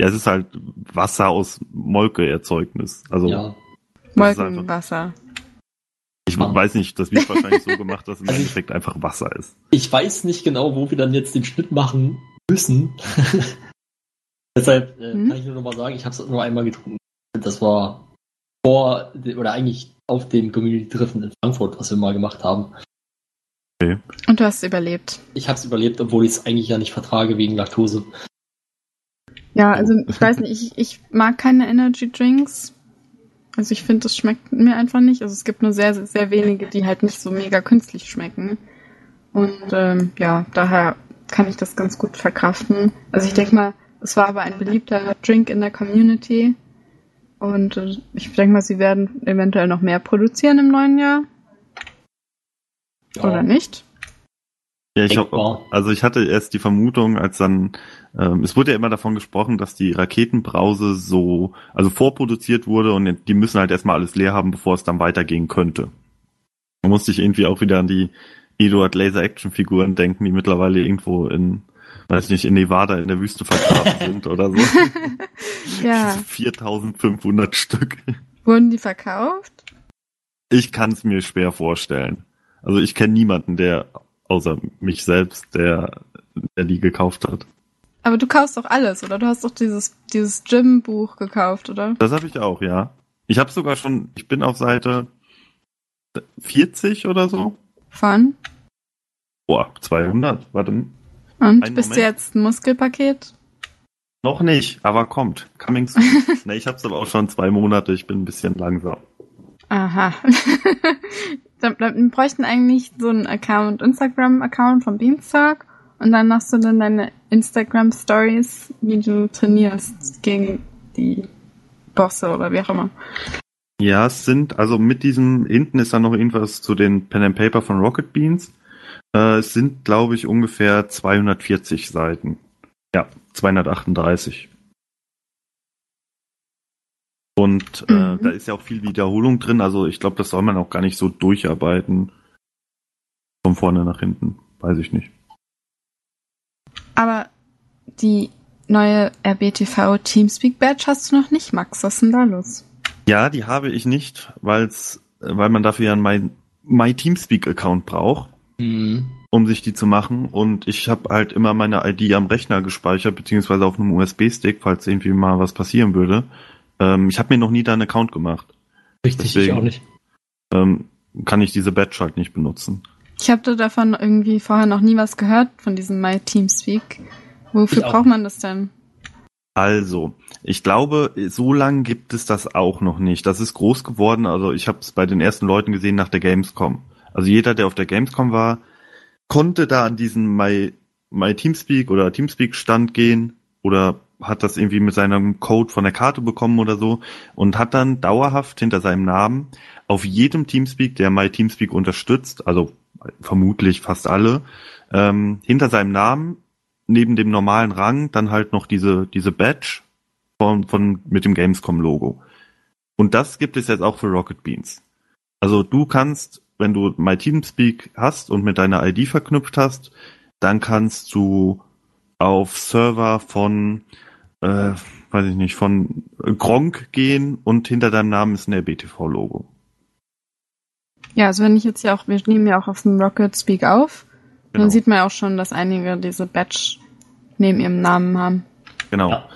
Ja, es ist halt Wasser aus Molkeerzeugnis. Also Ja. Molkenwasser. ich Ah. weiß nicht, das wird wahrscheinlich so *laughs* gemacht, dass im Also ich- Endeffekt einfach Wasser ist. Ich weiß nicht genau, wo wir dann jetzt den Schnitt machen müssen. *laughs* Deshalb äh, Mhm. kann ich nur noch mal sagen, ich habe es nur einmal getrunken. Das war vor oder eigentlich auf dem Community-Treffen in Frankfurt, was wir mal gemacht haben. Und du hast überlebt. Ich habe es überlebt, obwohl ich es eigentlich ja nicht vertrage wegen Laktose. Ja, also ich weiß nicht, ich, ich mag keine Energy Drinks. Also ich finde, das schmeckt mir einfach nicht. Also es gibt nur sehr, sehr, sehr wenige, die halt nicht so mega künstlich schmecken. Und ähm, ja, daher kann ich das ganz gut verkraften. Also ich denke mal, es war aber ein beliebter Drink in der Community. Und äh, ich denke mal, sie werden eventuell noch mehr produzieren im neuen Jahr. Ja. Oder nicht? Ja, ich hab, also ich hatte erst die Vermutung, als dann, ähm, es wurde ja immer davon gesprochen, dass die Raketenbrause so, also vorproduziert wurde und die müssen halt erstmal alles leer haben, bevor es dann weitergehen könnte. Da musste ich irgendwie auch wieder an die Eduard Laser Action Figuren denken, die mittlerweile irgendwo in, weiß ich nicht, in Nevada in der Wüste vergraben *laughs* sind oder so. *laughs* Ja. 4500 Stück. Wurden die verkauft? Ich kann es mir schwer vorstellen. Also ich kenne niemanden, der außer mich selbst, der, der die gekauft hat. Aber du kaufst doch alles, oder? Du hast doch dieses, dieses Gym-Buch gekauft, oder? Das habe ich auch, ja. Ich habe sogar schon, ich bin auf Seite 40 oder so. Von? Boah, 200, warte. Und Einen bist du Moment. jetzt ein Muskelpaket? Noch nicht, aber kommt. Coming soon. *laughs* ne, ich hab's aber auch schon zwei Monate, ich bin ein bisschen langsam. Aha. *laughs* dann, dann wir bräuchten eigentlich so einen Account, Instagram-Account von Beanstalk und dann machst du dann deine Instagram-Stories, wie du trainierst gegen die Bosse oder wie auch immer. Ja, es sind, also mit diesem, hinten ist dann noch irgendwas zu den Pen and Paper von Rocket Beans. Äh, es sind, glaube ich, ungefähr 240 Seiten. Ja, 238. Und äh, Mhm. da ist ja auch viel Wiederholung drin, also ich glaube, das soll man auch gar nicht so durcharbeiten. Von vorne nach hinten, weiß ich nicht. Aber die neue RBTV Teamspeak Badge hast du noch nicht, Max. Was ist denn da los? Ja, die habe ich nicht, weil's, weil man dafür ja einen My, My Teamspeak Account braucht. Mhm. um sich die zu machen. Und ich habe halt immer meine ID am Rechner gespeichert, beziehungsweise auf einem USB-Stick, falls irgendwie mal was passieren würde. Ähm, ich habe mir noch nie da einen Account gemacht. Richtig, ich Deswegen. auch nicht. Ähm, kann ich diese Badge halt nicht benutzen. Ich habe davon irgendwie vorher noch nie was gehört, von diesem My Teamspeak. Wofür Ich auch braucht man das denn? Also, ich glaube, so lang gibt es das auch noch nicht. Das ist groß geworden. Also ich habe es bei den ersten Leuten gesehen nach der Gamescom. Also jeder, der auf der Gamescom war, konnte da an diesen My, My Teamspeak oder Teamspeak Stand gehen oder hat das irgendwie mit seinem Code von der Karte bekommen oder so und hat dann dauerhaft hinter seinem Namen auf jedem Teamspeak, der My Teamspeak unterstützt, also vermutlich fast alle, ähm, hinter seinem Namen neben dem normalen Rang dann halt noch diese, diese Badge von, von, mit dem Gamescom-Logo. Und das gibt es jetzt auch für Rocket Beans. Also du kannst, wenn du My Teamspeak hast und mit deiner ID verknüpft hast, dann kannst du auf Server von, äh, weiß ich nicht, von Gronk gehen und hinter deinem Namen ist ein RBTV-Logo. Ja, also wenn ich jetzt ja auch, wir nehmen ja auch auf dem Rocket Speak auf, Genau. dann sieht man ja auch schon, dass einige diese Badge neben ihrem Namen haben. Genau. Ja.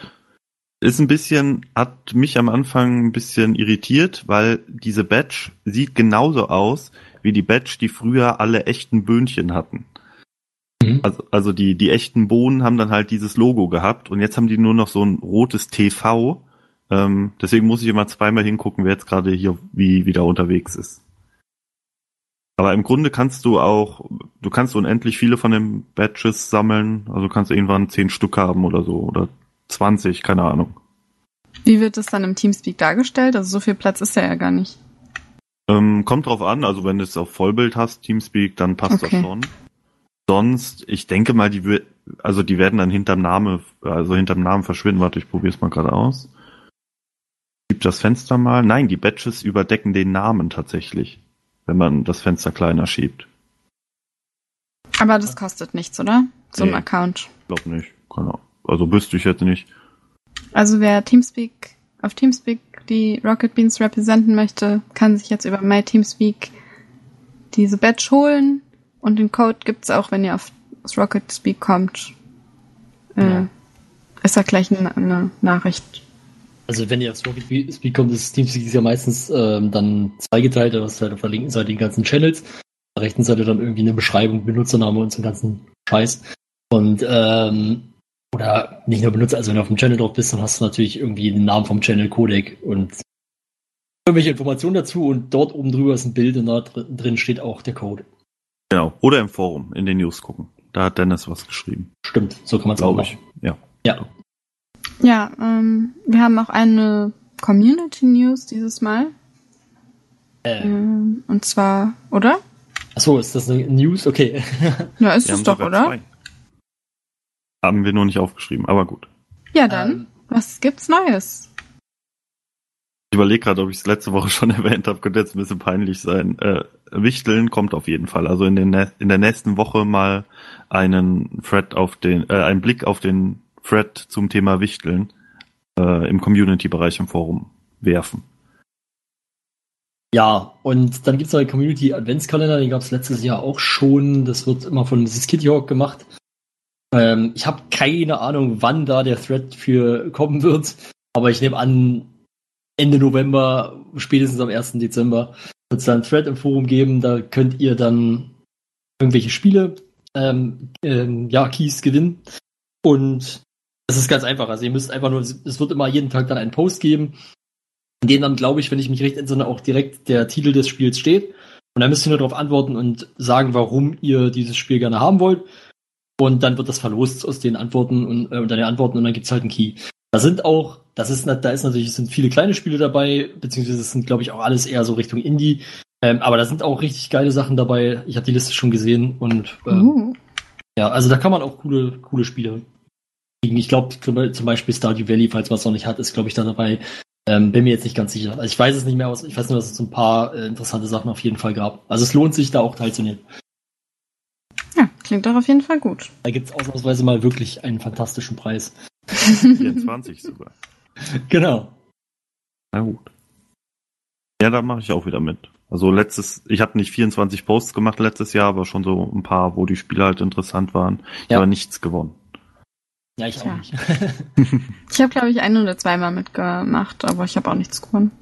Ist ein bisschen, hat mich am Anfang ein bisschen irritiert, weil diese Badge sieht genauso aus wie die Badge, die früher alle echten Böhnchen hatten. Mhm. Also, also die, die echten Bohnen haben dann halt dieses Logo gehabt und jetzt haben die nur noch so ein rotes TV. Ähm, deswegen muss ich immer zweimal hingucken, wer jetzt gerade hier wie wieder unterwegs ist. Aber im Grunde kannst du auch, du kannst unendlich viele von den Badges sammeln. Also du kannst irgendwann zehn Stück haben oder so oder 20, keine Ahnung. Wie wird das dann im Teamspeak dargestellt? Also so viel Platz ist ja ja gar nicht. Ähm, kommt drauf an, also wenn du es auf Vollbild hast, Teamspeak, dann passt Okay. das schon. Sonst, ich denke mal, die wir- also die werden dann hinterm Name, also hinterm Namen verschwinden. Warte, ich probiere es mal gerade aus. Gib das Fenster mal. Nein, die Badges überdecken den Namen tatsächlich, wenn man das Fenster kleiner schiebt. Aber das kostet nichts, oder? So ein Nee. Account. Glaub nicht. Keine Ahnung. Also wüsste ich jetzt nicht. Also wer Teamspeak auf Teamspeak die Rocket Beans repräsentieren möchte, kann sich jetzt über My Teamspeak diese Badge holen und den Code gibt's auch, wenn ihr auf Rocket Speak kommt. Äh, Ja. Ist da gleich eine, eine Nachricht. Also wenn ihr aufs Rocket Speak kommt, das Teamspeak ist ja meistens ähm, dann zweigeteilt, hast halt auf der linken Seite die ganzen Channels, auf der rechten Seite dann irgendwie eine Beschreibung, Benutzername und so einen ganzen Scheiß. Und ähm, oder nicht nur Benutzer, also wenn du auf dem Channel drauf bist, dann hast du natürlich irgendwie den Namen vom Channel Codec und irgendwelche Informationen dazu und dort oben drüber ist ein Bild und da dr- drin steht auch der Code. Genau. Oder im Forum, in den News gucken. Da hat Dennis was geschrieben. Stimmt, so kann man es auch Glaube ich. machen. Ja. Ja. Ja, ähm, wir haben auch eine Community News dieses Mal. Äh, Ähm, und zwar, oder? achso, ist das eine News? Okay. *laughs* Ja, ist Wir es doch, oder? zwei. Haben wir nur nicht aufgeschrieben, aber gut. Ja, dann. Ähm, Was gibt's Neues? Ich überlege gerade, ob ich es letzte Woche *laughs* schon erwähnt habe, könnte jetzt ein bisschen peinlich sein. Äh, Wichteln kommt auf jeden Fall. Also in, den, in der nächsten Woche mal einen Thread auf den, äh, einen Blick auf den Thread zum Thema Wichteln äh, im Community-Bereich im Forum werfen. Ja, und dann gibt's noch den Community Adventskalender, den gab's letztes Jahr auch schon. Das wird immer von Mrs. Kitty Hawk gemacht. Ähm, ich habe keine Ahnung, wann da der Thread für kommen wird, aber ich nehme an, Ende November, spätestens am 1. Dezember, wird es da einen Thread im Forum geben. Da könnt ihr dann irgendwelche Spiele, ähm, ähm, ja, Keys gewinnen. Und es ist ganz einfach. Also ihr müsst einfach nur, es wird immer jeden Tag dann einen Post geben, in dem dann, glaube ich, wenn ich mich recht entsinne, auch direkt der Titel des Spiels steht. Und dann müsst ihr nur darauf antworten und sagen, warum ihr dieses Spiel gerne haben wollt. Und dann wird das verlost aus den Antworten und äh, unter den Antworten und dann gibt's halt einen Key. Da sind auch, das ist, da ist natürlich, es sind viele kleine Spiele dabei, beziehungsweise es sind, glaube ich, auch alles eher so Richtung Indie. Ähm, aber da sind auch richtig geile Sachen dabei. Ich habe die Liste schon gesehen und ähm, Uh. ja, also da kann man auch coole, coole Spiele kriegen. Ich glaube zum Beispiel Stardew Valley, falls man es noch nicht hat, ist glaube ich da dabei. Ähm, bin mir jetzt nicht ganz sicher. Also ich weiß es nicht mehr, aus, ich weiß nur, dass es so ein paar äh, interessante Sachen auf jeden Fall gab. Also es lohnt sich da auch teilzunehmen. Klingt doch auf jeden Fall gut. Da gibt's ausnahmsweise mal wirklich einen fantastischen Preis. 24 sogar. *laughs* Genau. Na gut. Ja, da mache ich auch wieder mit. Also letztes, ich habe nicht 24 Posts gemacht letztes Jahr, aber schon so ein paar, wo die Spiele halt interessant waren. Ich Ja. habe nichts gewonnen. Ja, ich Tja. auch nicht. *laughs* Ich habe, glaube ich, ein oder zweimal mitgemacht, aber ich habe auch nichts gewonnen.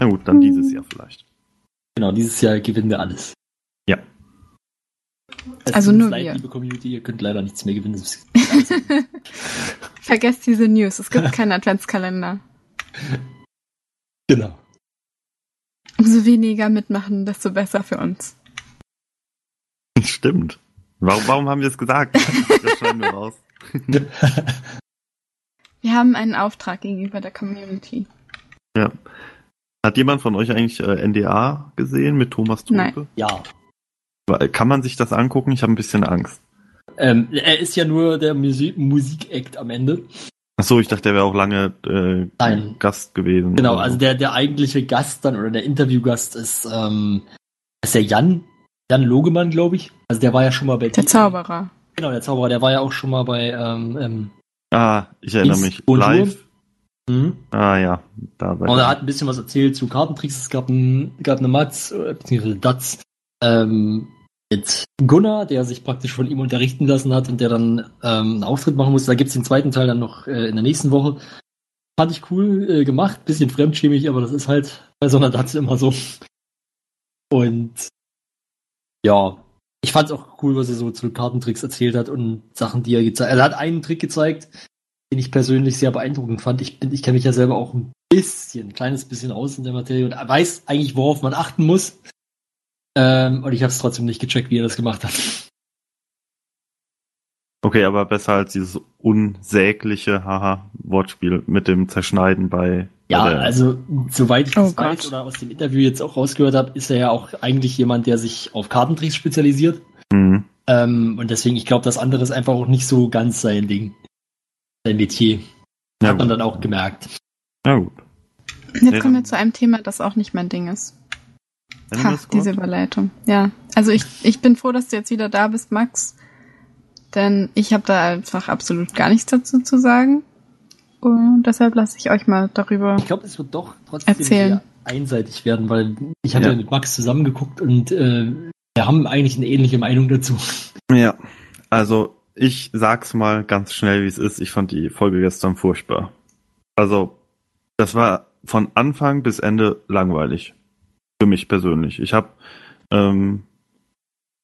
Na gut, dann dieses Jahr vielleicht. genau, dieses Jahr gewinnen wir alles. Es Also uns nur leid, wir. liebe Community, ihr könnt leider nichts mehr gewinnen. *laughs* Vergesst diese News, es gibt keinen Adventskalender. genau. Umso weniger mitmachen, desto besser für uns. Stimmt. Warum, warum haben wir es gesagt? Das schneiden wir raus. *laughs* Wir haben einen Auftrag gegenüber der Community. Ja. Hat jemand von euch eigentlich äh, NDA gesehen mit Thomas Nein. Tulpe? ja. Kann man sich das angucken? Ich habe ein bisschen Angst. Ähm, er ist ja nur der Musi Musik-Act am Ende. Ach so, ich dachte, der wäre auch lange äh, Nein. Gast gewesen. Genau, also so. der, der eigentliche Gast dann oder der Interviewgast ist, ähm, ist der Jan, Jan Logemann, glaube ich. Also der war ja schon mal bei Der Zauberer. Genau, der Zauberer, der war ja auch schon mal bei ähm, ähm, Ah, ich erinnere mich. Bonjour. Live. mhm. Ah ja, da war Und er hat ein bisschen was erzählt zu Kartentricks. Es gab, ein, gab eine Matz, äh, beziehungsweise Datz, ähm, mit Gunnar, der sich praktisch von ihm unterrichten lassen hat und der dann ähm, einen Auftritt machen musste. Da gibt's den zweiten Teil dann noch äh, in der nächsten Woche. Fand ich cool äh, gemacht, bisschen fremdschämig, aber das ist halt bei so einer Datz immer so. Und ja, ich fand's auch cool, was er so zu Kartentricks erzählt hat und Sachen, die er gezeigt hat. Er hat einen Trick gezeigt, den ich persönlich sehr beeindruckend fand. Ich ich kenne mich ja selber auch ein bisschen, ein kleines bisschen aus in der Materie und weiß eigentlich, worauf man achten muss. Ähm, und ich habe es trotzdem nicht gecheckt, wie er das gemacht hat. Okay, aber besser als dieses unsägliche, haha, Wortspiel mit dem Zerschneiden bei. Ja, bei also soweit ich Oh das weiß Gott. oder aus dem Interview jetzt auch rausgehört habe, ist er ja auch eigentlich jemand, der sich auf Kartentricks spezialisiert. Mhm. Ähm, und deswegen, ich glaube, das andere ist einfach auch nicht so ganz sein Ding. Sein Metier. Ja, Hat man gut. dann auch gemerkt. Ja, gut. Jetzt kommen wir zu einem Thema, das auch nicht mein Ding ist. Ha, diese Überleitung. Ja, also ich, ich bin froh, dass du jetzt wieder da bist, Max. Denn ich habe da einfach absolut gar nichts dazu zu sagen. Und deshalb lasse ich euch mal darüber. Ich glaube, es wird doch trotzdem Erzählen. einseitig werden, weil ich hatte Ja. mit Max zusammengeguckt und äh, wir haben eigentlich eine ähnliche Meinung dazu. Ja, also ich sag's mal ganz schnell, wie es ist. Ich fand die Folge gestern furchtbar. Also, das war von Anfang bis Ende langweilig. Für mich persönlich. Ich habe, ähm,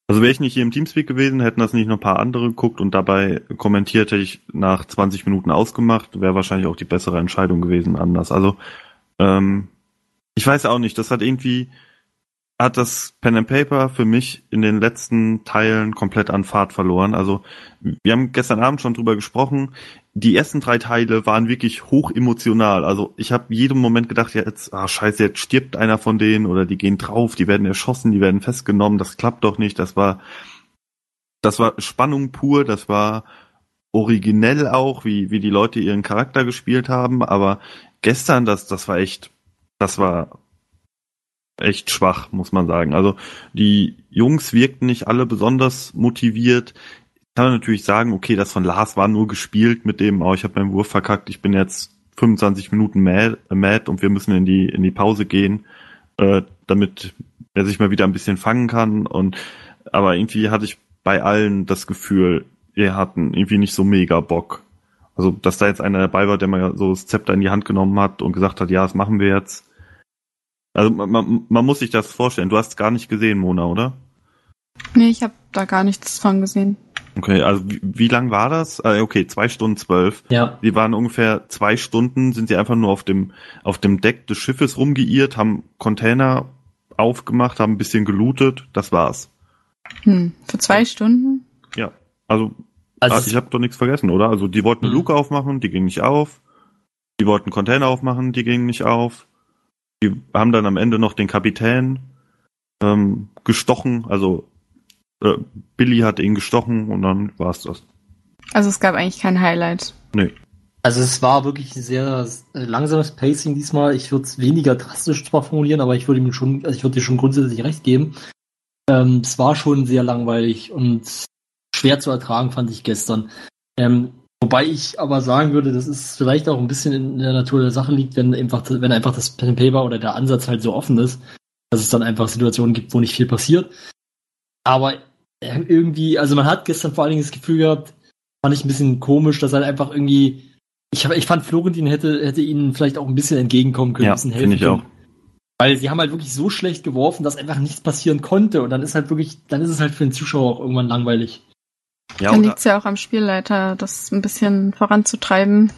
also wäre ich nicht hier im Teamspeak gewesen, hätten das nicht noch ein paar andere geguckt und dabei kommentiert, hätte ich nach 20 Minuten ausgemacht, wäre wahrscheinlich auch die bessere Entscheidung gewesen anders. Also, ähm, ich weiß auch nicht, das hat irgendwie, hat das Pen and Paper für mich in den letzten Teilen komplett an Fahrt verloren. Also wir haben gestern Abend schon drüber gesprochen. Die ersten drei Teile waren wirklich hoch emotional. Also ich habe jedem Moment gedacht, ja jetzt, ah scheiße, jetzt stirbt einer von denen oder die gehen drauf, die werden erschossen, die werden festgenommen. Das klappt doch nicht. Das war, das war Spannung pur. Das war originell auch, wie wie die Leute ihren Charakter gespielt haben. Aber gestern, das das war echt, das war echt schwach, muss man sagen. Also die Jungs wirkten nicht alle besonders motiviert. Kann natürlich sagen, okay, das von Lars war nur gespielt mit dem, oh, ich habe meinen Wurf verkackt, ich bin jetzt 25 Minuten mad, mad und wir müssen in die in die Pause gehen, äh, damit er sich mal wieder ein bisschen fangen kann. Und aber irgendwie hatte ich bei allen das Gefühl, wir hatten irgendwie nicht so mega Bock. Also, dass da jetzt einer dabei war, der mal so das Zepter in die Hand genommen hat und gesagt hat, ja, das machen wir jetzt. Also man, man, man muss sich das vorstellen. Du hast es gar nicht gesehen, Mona, oder? Nee, ich habe da gar nichts von gesehen. Okay, also wie, wie lang war das? Ah, okay, zwei Stunden zwölf. Ja. Sie waren ungefähr zwei Stunden, sind sie einfach nur auf dem, auf dem Deck des Schiffes rumgeirrt, haben Container aufgemacht, haben ein bisschen gelootet, das war's. Hm, für zwei Stunden? Ja, also, Also ich habe doch nichts vergessen, oder? Also die wollten eine Mhm. Luke aufmachen, die ging nicht auf. Die wollten Container aufmachen, die gingen nicht auf. Die haben dann am Ende noch den Kapitän ähm, gestochen, also äh, Billy hat ihn gestochen und dann war's das. Also es gab eigentlich kein Highlight. Nee. Also es war wirklich ein sehr äh, langsames Pacing diesmal. Ich würde es weniger drastisch zwar formulieren, aber ich würde ihm schon, also ich würde dir schon grundsätzlich recht geben. Ähm, es war schon sehr langweilig und schwer zu ertragen, fand ich gestern. Ähm, wobei ich aber sagen würde, das ist vielleicht auch ein bisschen in der Natur der Sache liegt, wenn einfach, wenn einfach das Pen and Paper oder der Ansatz halt so offen ist, dass es dann einfach Situationen gibt, wo nicht viel passiert. Aber irgendwie, also man hat gestern vor allen Dingen das Gefühl gehabt, fand ich ein bisschen komisch, dass halt einfach irgendwie, ich, ich fand Florentin hätte, hätte ihnen vielleicht auch ein bisschen entgegenkommen können, Ja, ein bisschen finde ich auch. Weil sie haben halt wirklich so schlecht geworfen, dass einfach nichts passieren konnte. Und dann ist halt wirklich, dann ist es halt für den Zuschauer auch irgendwann langweilig. Ja, Dann liegt es ja auch am Spielleiter, das ein bisschen voranzutreiben.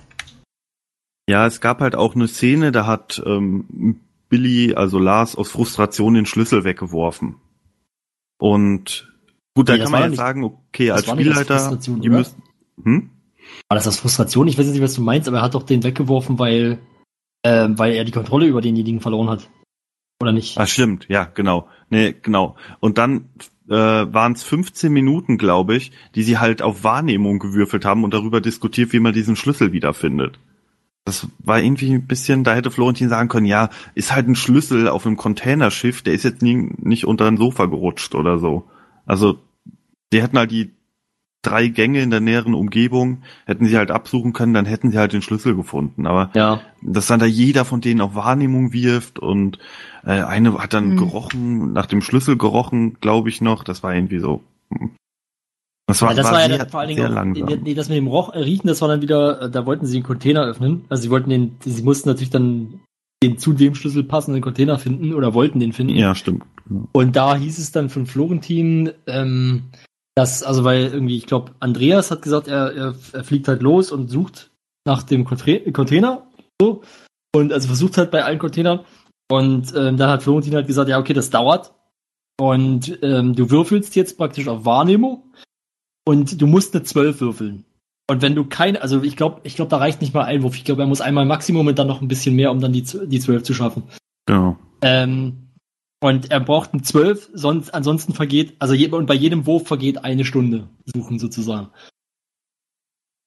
ja, es gab halt auch eine Szene, da hat ähm, Billy, also Lars, aus Frustration den Schlüssel weggeworfen. Und gut, da Nee, das kann man jetzt nicht- sagen, okay, das als Spielleiter, oder? müssen. Hm? War das aus Frustration? Ich weiß jetzt nicht, was du meinst, aber er hat doch den weggeworfen, weil, ähm, weil er die Kontrolle über denjenigen verloren hat. Oder nicht? Ah, stimmt, ja, genau. Nee, genau. Und dann äh, waren es 15 Minuten, glaube ich, die sie halt auf Wahrnehmung gewürfelt haben und darüber diskutiert, wie man diesen Schlüssel wiederfindet. Das war irgendwie ein bisschen, da hätte Florentin sagen können, ja, ist halt ein Schlüssel auf einem Containerschiff, der ist jetzt nie, nicht unter ein Sofa gerutscht oder so. Also, die hätten halt die drei Gänge in der näheren Umgebung, hätten sie halt absuchen können, dann hätten sie halt den Schlüssel gefunden. Aber Ja. dass dann da jeder von denen auf Wahrnehmung wirft und äh, eine hat dann Hm. gerochen, nach dem Schlüssel gerochen, glaube ich noch. Das war irgendwie so. hm. Das war, Ja, das war, war, ja sehr, dann vor allen sehr Dingen auch, langsam. nee, das mit dem Roch, äh, Riechen, das war dann wieder, äh, da wollten sie den Container öffnen. Also sie wollten den, sie mussten natürlich dann den zu dem Schlüssel passenden Container finden oder wollten den finden. Ja, stimmt. Und da hieß es dann von Florentin, ähm, dass, also weil irgendwie, ich glaube, Andreas hat gesagt, er, er, er fliegt halt los und sucht nach dem Contra- Container. So. Und also versucht halt bei allen Containern. Und ähm, dann hat Florentin halt gesagt, ja, okay, das dauert. Und ähm, du würfelst jetzt praktisch auf Wahrnehmung. Und du musst eine 12 würfeln. Und wenn du keine, also ich glaube, ich glaube, da reicht nicht mal ein Wurf. Ich glaube, er muss einmal Maximum und dann noch ein bisschen mehr, um dann die, die 12 zu schaffen. Genau. Ähm, und er braucht ein 12, sonst, ansonsten vergeht, also je, und bei jedem Wurf vergeht eine Stunde suchen sozusagen.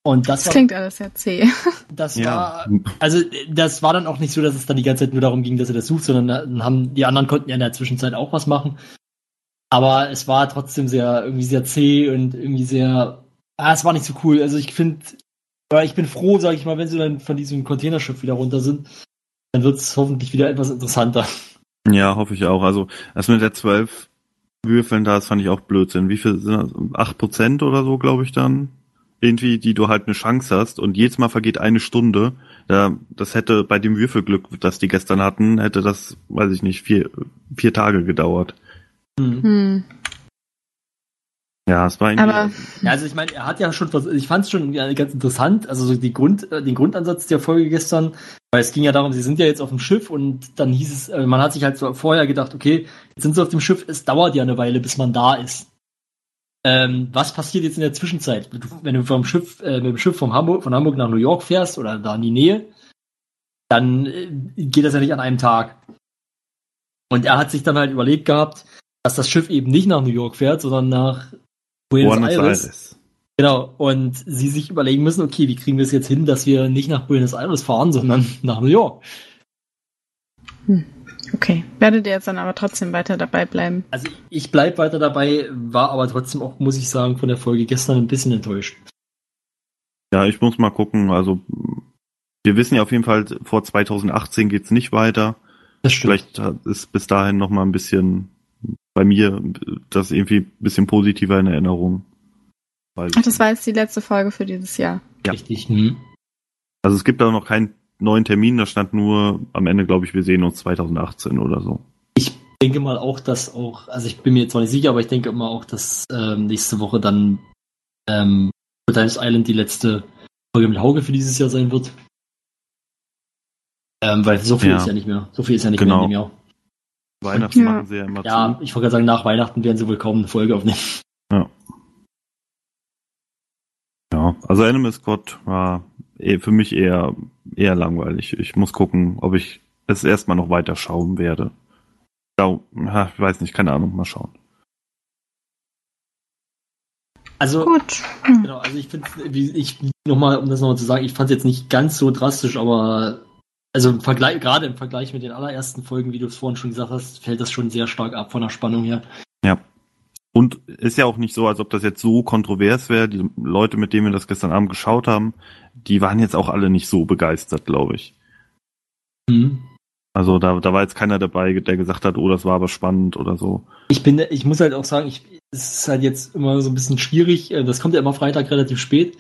Und das, Das war, klingt alles sehr zäh. *laughs* das Ja. war, also das war dann auch nicht so, dass es dann die ganze Zeit nur darum ging, dass er das sucht, sondern dann haben, die anderen konnten ja in der Zwischenzeit auch was machen. Aber es war trotzdem sehr, irgendwie sehr zäh und irgendwie sehr, ah, es war nicht so cool. Also ich finde, ja, ich bin froh, sag ich mal, wenn sie dann von diesem Containerschiff wieder runter sind, dann wird es hoffentlich wieder etwas interessanter. Ja, hoffe ich auch. Also, das mit der 12 Würfeln, da, das fand ich auch Blödsinn. Wie viel sind das? 8% oder so, glaube ich dann? Irgendwie, die du halt eine Chance hast und jedes Mal vergeht eine Stunde. Ja, das hätte bei dem Würfelglück, das die gestern hatten, hätte das, weiß ich nicht, vier, vier Tage gedauert. Hm. Ja, es war irgendwie. Aber Ja, also ich meine, er hat ja schon, ich fand es schon ganz interessant, also so die Grund, äh, den Grundansatz der Folge gestern, weil es ging ja darum, sie sind ja jetzt auf dem Schiff und dann hieß es, äh, man hat sich halt so vorher gedacht, okay, jetzt sind sie auf dem Schiff, es dauert ja eine Weile, bis man da ist. Ähm, was passiert jetzt in der Zwischenzeit? Wenn du, wenn du vom Schiff, äh, mit dem Schiff vom Hamburg, von Hamburg nach New York fährst oder da in die Nähe, dann äh, geht das ja nicht an einem Tag. Und er hat sich dann halt überlegt gehabt, dass das Schiff eben nicht nach New York fährt, sondern nach Buenos, Buenos Aires. Aires. Genau, und sie sich überlegen müssen, okay, wie kriegen wir es jetzt hin, dass wir nicht nach Buenos Aires fahren, sondern *laughs* nach New York. okay. Werdet ihr jetzt dann aber trotzdem weiter dabei bleiben? Also ich bleib weiter dabei, war aber trotzdem auch, muss ich sagen, von der Folge gestern ein bisschen enttäuscht. Ja, ich muss mal gucken. Also, wir wissen ja auf jeden Fall, vor 2018 geht's nicht weiter. Das stimmt. Vielleicht ist bis dahin noch mal ein bisschen bei mir das irgendwie ein bisschen positiver in Erinnerung. Ach, das war jetzt die letzte Folge für dieses Jahr. Ja. Richtig. Hm. Also es gibt da noch keinen neuen Termin, da stand nur am Ende, glaube ich, wir sehen uns 2018 oder so. Ich denke mal auch, dass auch, also ich bin mir jetzt noch nicht sicher, aber ich denke immer auch, dass ähm, nächste Woche dann ähm, Times Island die letzte Folge mit Hauge für dieses Jahr sein wird. Ähm, weil so viel Ja. ist ja nicht mehr. So viel ist ja nicht Genau. mehr in dem Jahr. Weihnachts Ja. machen sie ja immer Ja, zu. ich wollte gerade sagen, nach Weihnachten werden sie wohl kaum eine Folge aufnehmen. Ja, also Animal Squad war eh für mich eher, eher langweilig. Ich muss gucken, ob ich es erstmal noch weiter schauen werde. Da, ja, ich weiß nicht, keine Ahnung, mal schauen. Also, Gut. genau, also ich finde, ich nochmal, um das nochmal zu sagen, ich fand es jetzt nicht ganz so drastisch, aber also im Vergleich, gerade im Vergleich mit den allerersten Folgen, wie du es vorhin schon gesagt hast, fällt das schon sehr stark ab von der Spannung her. Und ist ja auch nicht so, als ob das jetzt so kontrovers wäre. Die Leute, mit denen wir das gestern Abend geschaut haben, die waren jetzt auch alle nicht so begeistert, glaube ich. Mhm. Also da, da war jetzt keiner dabei, der gesagt hat, oh, das war aber spannend oder so. Ich bin, ich muss halt auch sagen, ich, es ist halt jetzt immer so ein bisschen schwierig. äh, Das kommt ja immer Freitag relativ spät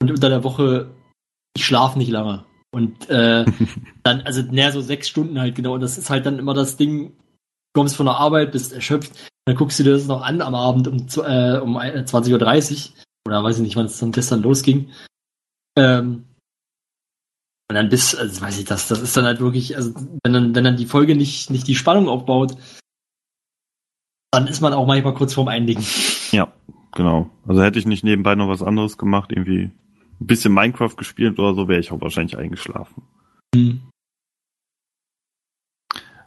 und unter der Woche, ich schlafe nicht lange. Und äh, *laughs* dann, also näher so sechs Stunden halt genau. Und das ist halt dann immer das Ding, du kommst von der Arbeit, bist erschöpft, dann guckst du dir das noch an am Abend um, äh, um 20.30 Uhr. Oder weiß ich nicht, wann es dann gestern losging. Ähm, und dann bis, also weiß ich das, das ist dann halt wirklich, also wenn dann, wenn dann die Folge nicht, nicht die Spannung aufbaut, dann ist man auch manchmal kurz vorm Eindigen. Ja, genau. Also hätte ich nicht nebenbei noch was anderes gemacht, irgendwie ein bisschen Minecraft gespielt oder so, wäre ich auch wahrscheinlich eingeschlafen.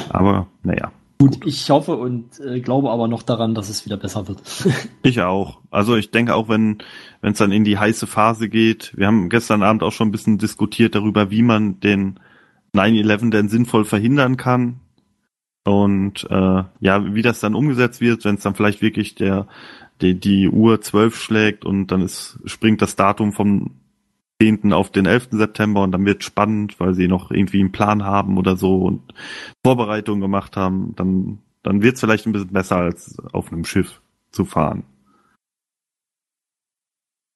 Aber naja, Gut, ich hoffe und äh, glaube aber noch daran, dass es wieder besser wird. *laughs* ich auch. Also ich denke auch, wenn wenn es dann in die heiße Phase geht, wir haben gestern Abend auch schon ein bisschen diskutiert darüber, wie man den 9-11 denn sinnvoll verhindern kann. Und äh, ja, wie das dann umgesetzt wird, wenn es dann vielleicht wirklich der die, die Uhr 12 schlägt und dann ist, springt das Datum vom 10. auf den 11. September und dann wird spannend, weil sie noch irgendwie einen Plan haben oder so und Vorbereitungen gemacht haben, dann, dann wird es vielleicht ein bisschen besser als auf einem Schiff zu fahren.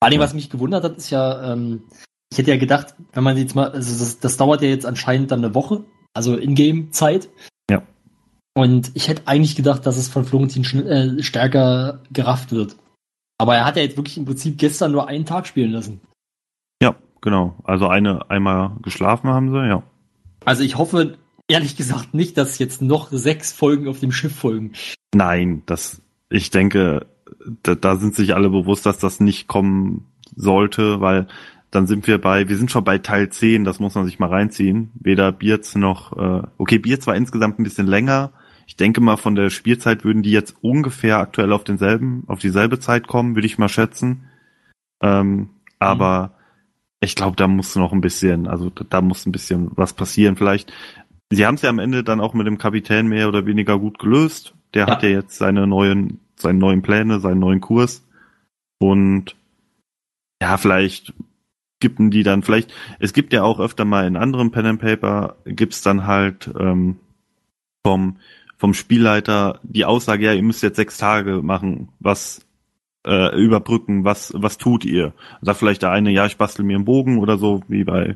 Vor allem, was mich gewundert hat, ist ja, ähm, ich hätte ja gedacht, wenn man jetzt mal, also das, das dauert ja jetzt anscheinend dann eine Woche, also Ingame-Zeit. Ja. Und ich hätte eigentlich gedacht, dass es von Florentin äh, stärker gerafft wird. Aber er hat ja jetzt wirklich im Prinzip gestern nur einen Tag spielen lassen. Genau. Also eine einmal geschlafen haben sie, ja. Also ich hoffe, ehrlich gesagt, nicht, dass jetzt noch sechs Folgen auf dem Schiff folgen. Nein, das, ich denke, da, da sind sich alle bewusst, dass das nicht kommen sollte, weil dann sind wir bei, wir sind schon bei Teil 10, das muss man sich mal reinziehen. Weder Bierz noch, äh, okay, Bierz war insgesamt ein bisschen länger. Ich denke mal, von der Spielzeit würden die jetzt ungefähr aktuell auf denselben, auf dieselbe Zeit kommen, würde ich mal schätzen. Ähm, aber ich glaube, da muss noch ein bisschen, also da, muss ein bisschen was passieren. Vielleicht, sie haben es ja am Ende dann auch mit dem Kapitän mehr oder weniger gut gelöst. Der Ja. hat ja jetzt seine neuen, seine neuen Pläne, seinen neuen Kurs. Und ja, vielleicht gibten die dann vielleicht, es gibt ja auch öfter mal in anderen Pen and Paper, gibt's dann halt ähm, vom, vom Spielleiter die Aussage, ja, ihr müsst jetzt sechs Tage machen, was äh, überbrücken, was, was tut ihr? Sagt vielleicht der eine, ja, ich bastel mir einen Bogen oder so, wie bei,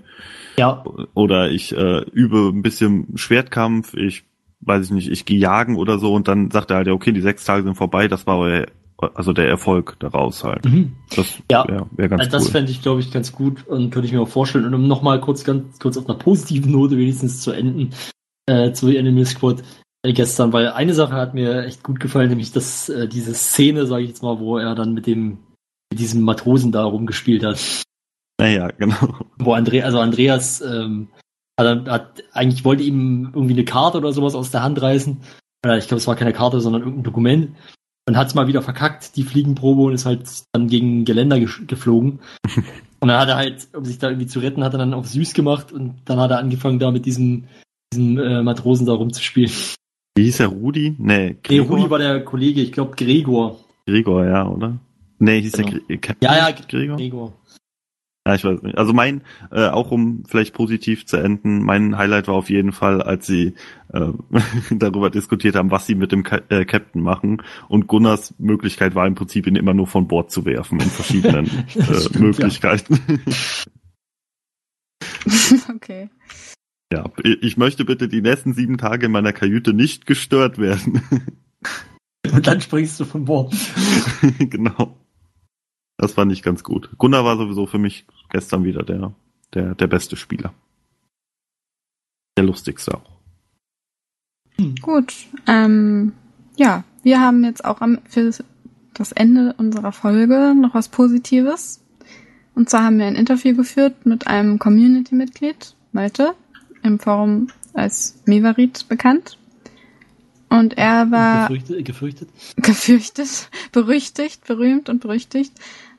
Ja, oder ich äh, übe ein bisschen Schwertkampf, ich weiß ich nicht, ich gehe jagen oder so und dann sagt er halt, ja, okay, die sechs Tage sind vorbei, das war euer, also der Erfolg daraus halt. mhm. Das Ja. wäre wär ganz Also das cool. fände ich, glaube ich, ganz gut und könnte ich mir auch vorstellen. Und um nochmal kurz, ganz kurz auf einer positiven Note wenigstens zu enden, äh, zu Enemy Squad gestern, weil eine Sache hat mir echt gut gefallen, nämlich dass äh, diese Szene, sage ich jetzt mal, wo er dann mit dem mit diesem Matrosen da rumgespielt hat. Naja, genau. Wo Andre, also Andreas ähm, hat, hat eigentlich wollte ihm irgendwie eine Karte oder sowas aus der Hand reißen. Ich glaube, es war keine Karte, sondern irgendein Dokument. Und hat es mal wieder verkackt, die Fliegenprobe, und ist halt dann gegen Geländer gesch- geflogen. *laughs* und dann hat er halt, um sich da irgendwie zu retten, hat er dann auf süß gemacht und dann hat er angefangen, da mit diesem, diesem äh, Matrosen da rumzuspielen. Wie hieß er, Rudi? Nee, Nee, Gregor, Rudi war der Kollege, ich glaube Gregor. Gregor, ja, oder? Nee, hieß Genau. der Gre Captain Ja, ja, Gregor? Gregor. Ja, ich weiß nicht. Also mein, äh, auch um vielleicht positiv zu enden, mein Highlight war auf jeden Fall, als sie äh, *laughs* darüber diskutiert haben, was sie mit dem Ka äh, Captain machen. Und Gunnars Möglichkeit war im Prinzip, ihn immer nur von Bord zu werfen in verschiedenen *laughs* äh, stimmt, Möglichkeiten. *laughs* okay. Ja. ich möchte bitte die nächsten sieben Tage in meiner Kajüte nicht gestört werden. Und *laughs* dann springst du von Bord. *laughs* genau. Das fand ich ganz gut. Gunnar war sowieso für mich gestern wieder der, der, der beste Spieler. Der lustigste auch. Gut. Ähm, ja, wir haben jetzt auch am, für das Ende unserer Folge noch was Positives. Und zwar haben wir ein Interview geführt mit einem Community-Mitglied, Malte, im Forum als Mevarit bekannt. Und er war Gefürchtet, gefürchtet. gefürchtet, *laughs* berüchtigt, berühmt und berüchtigt.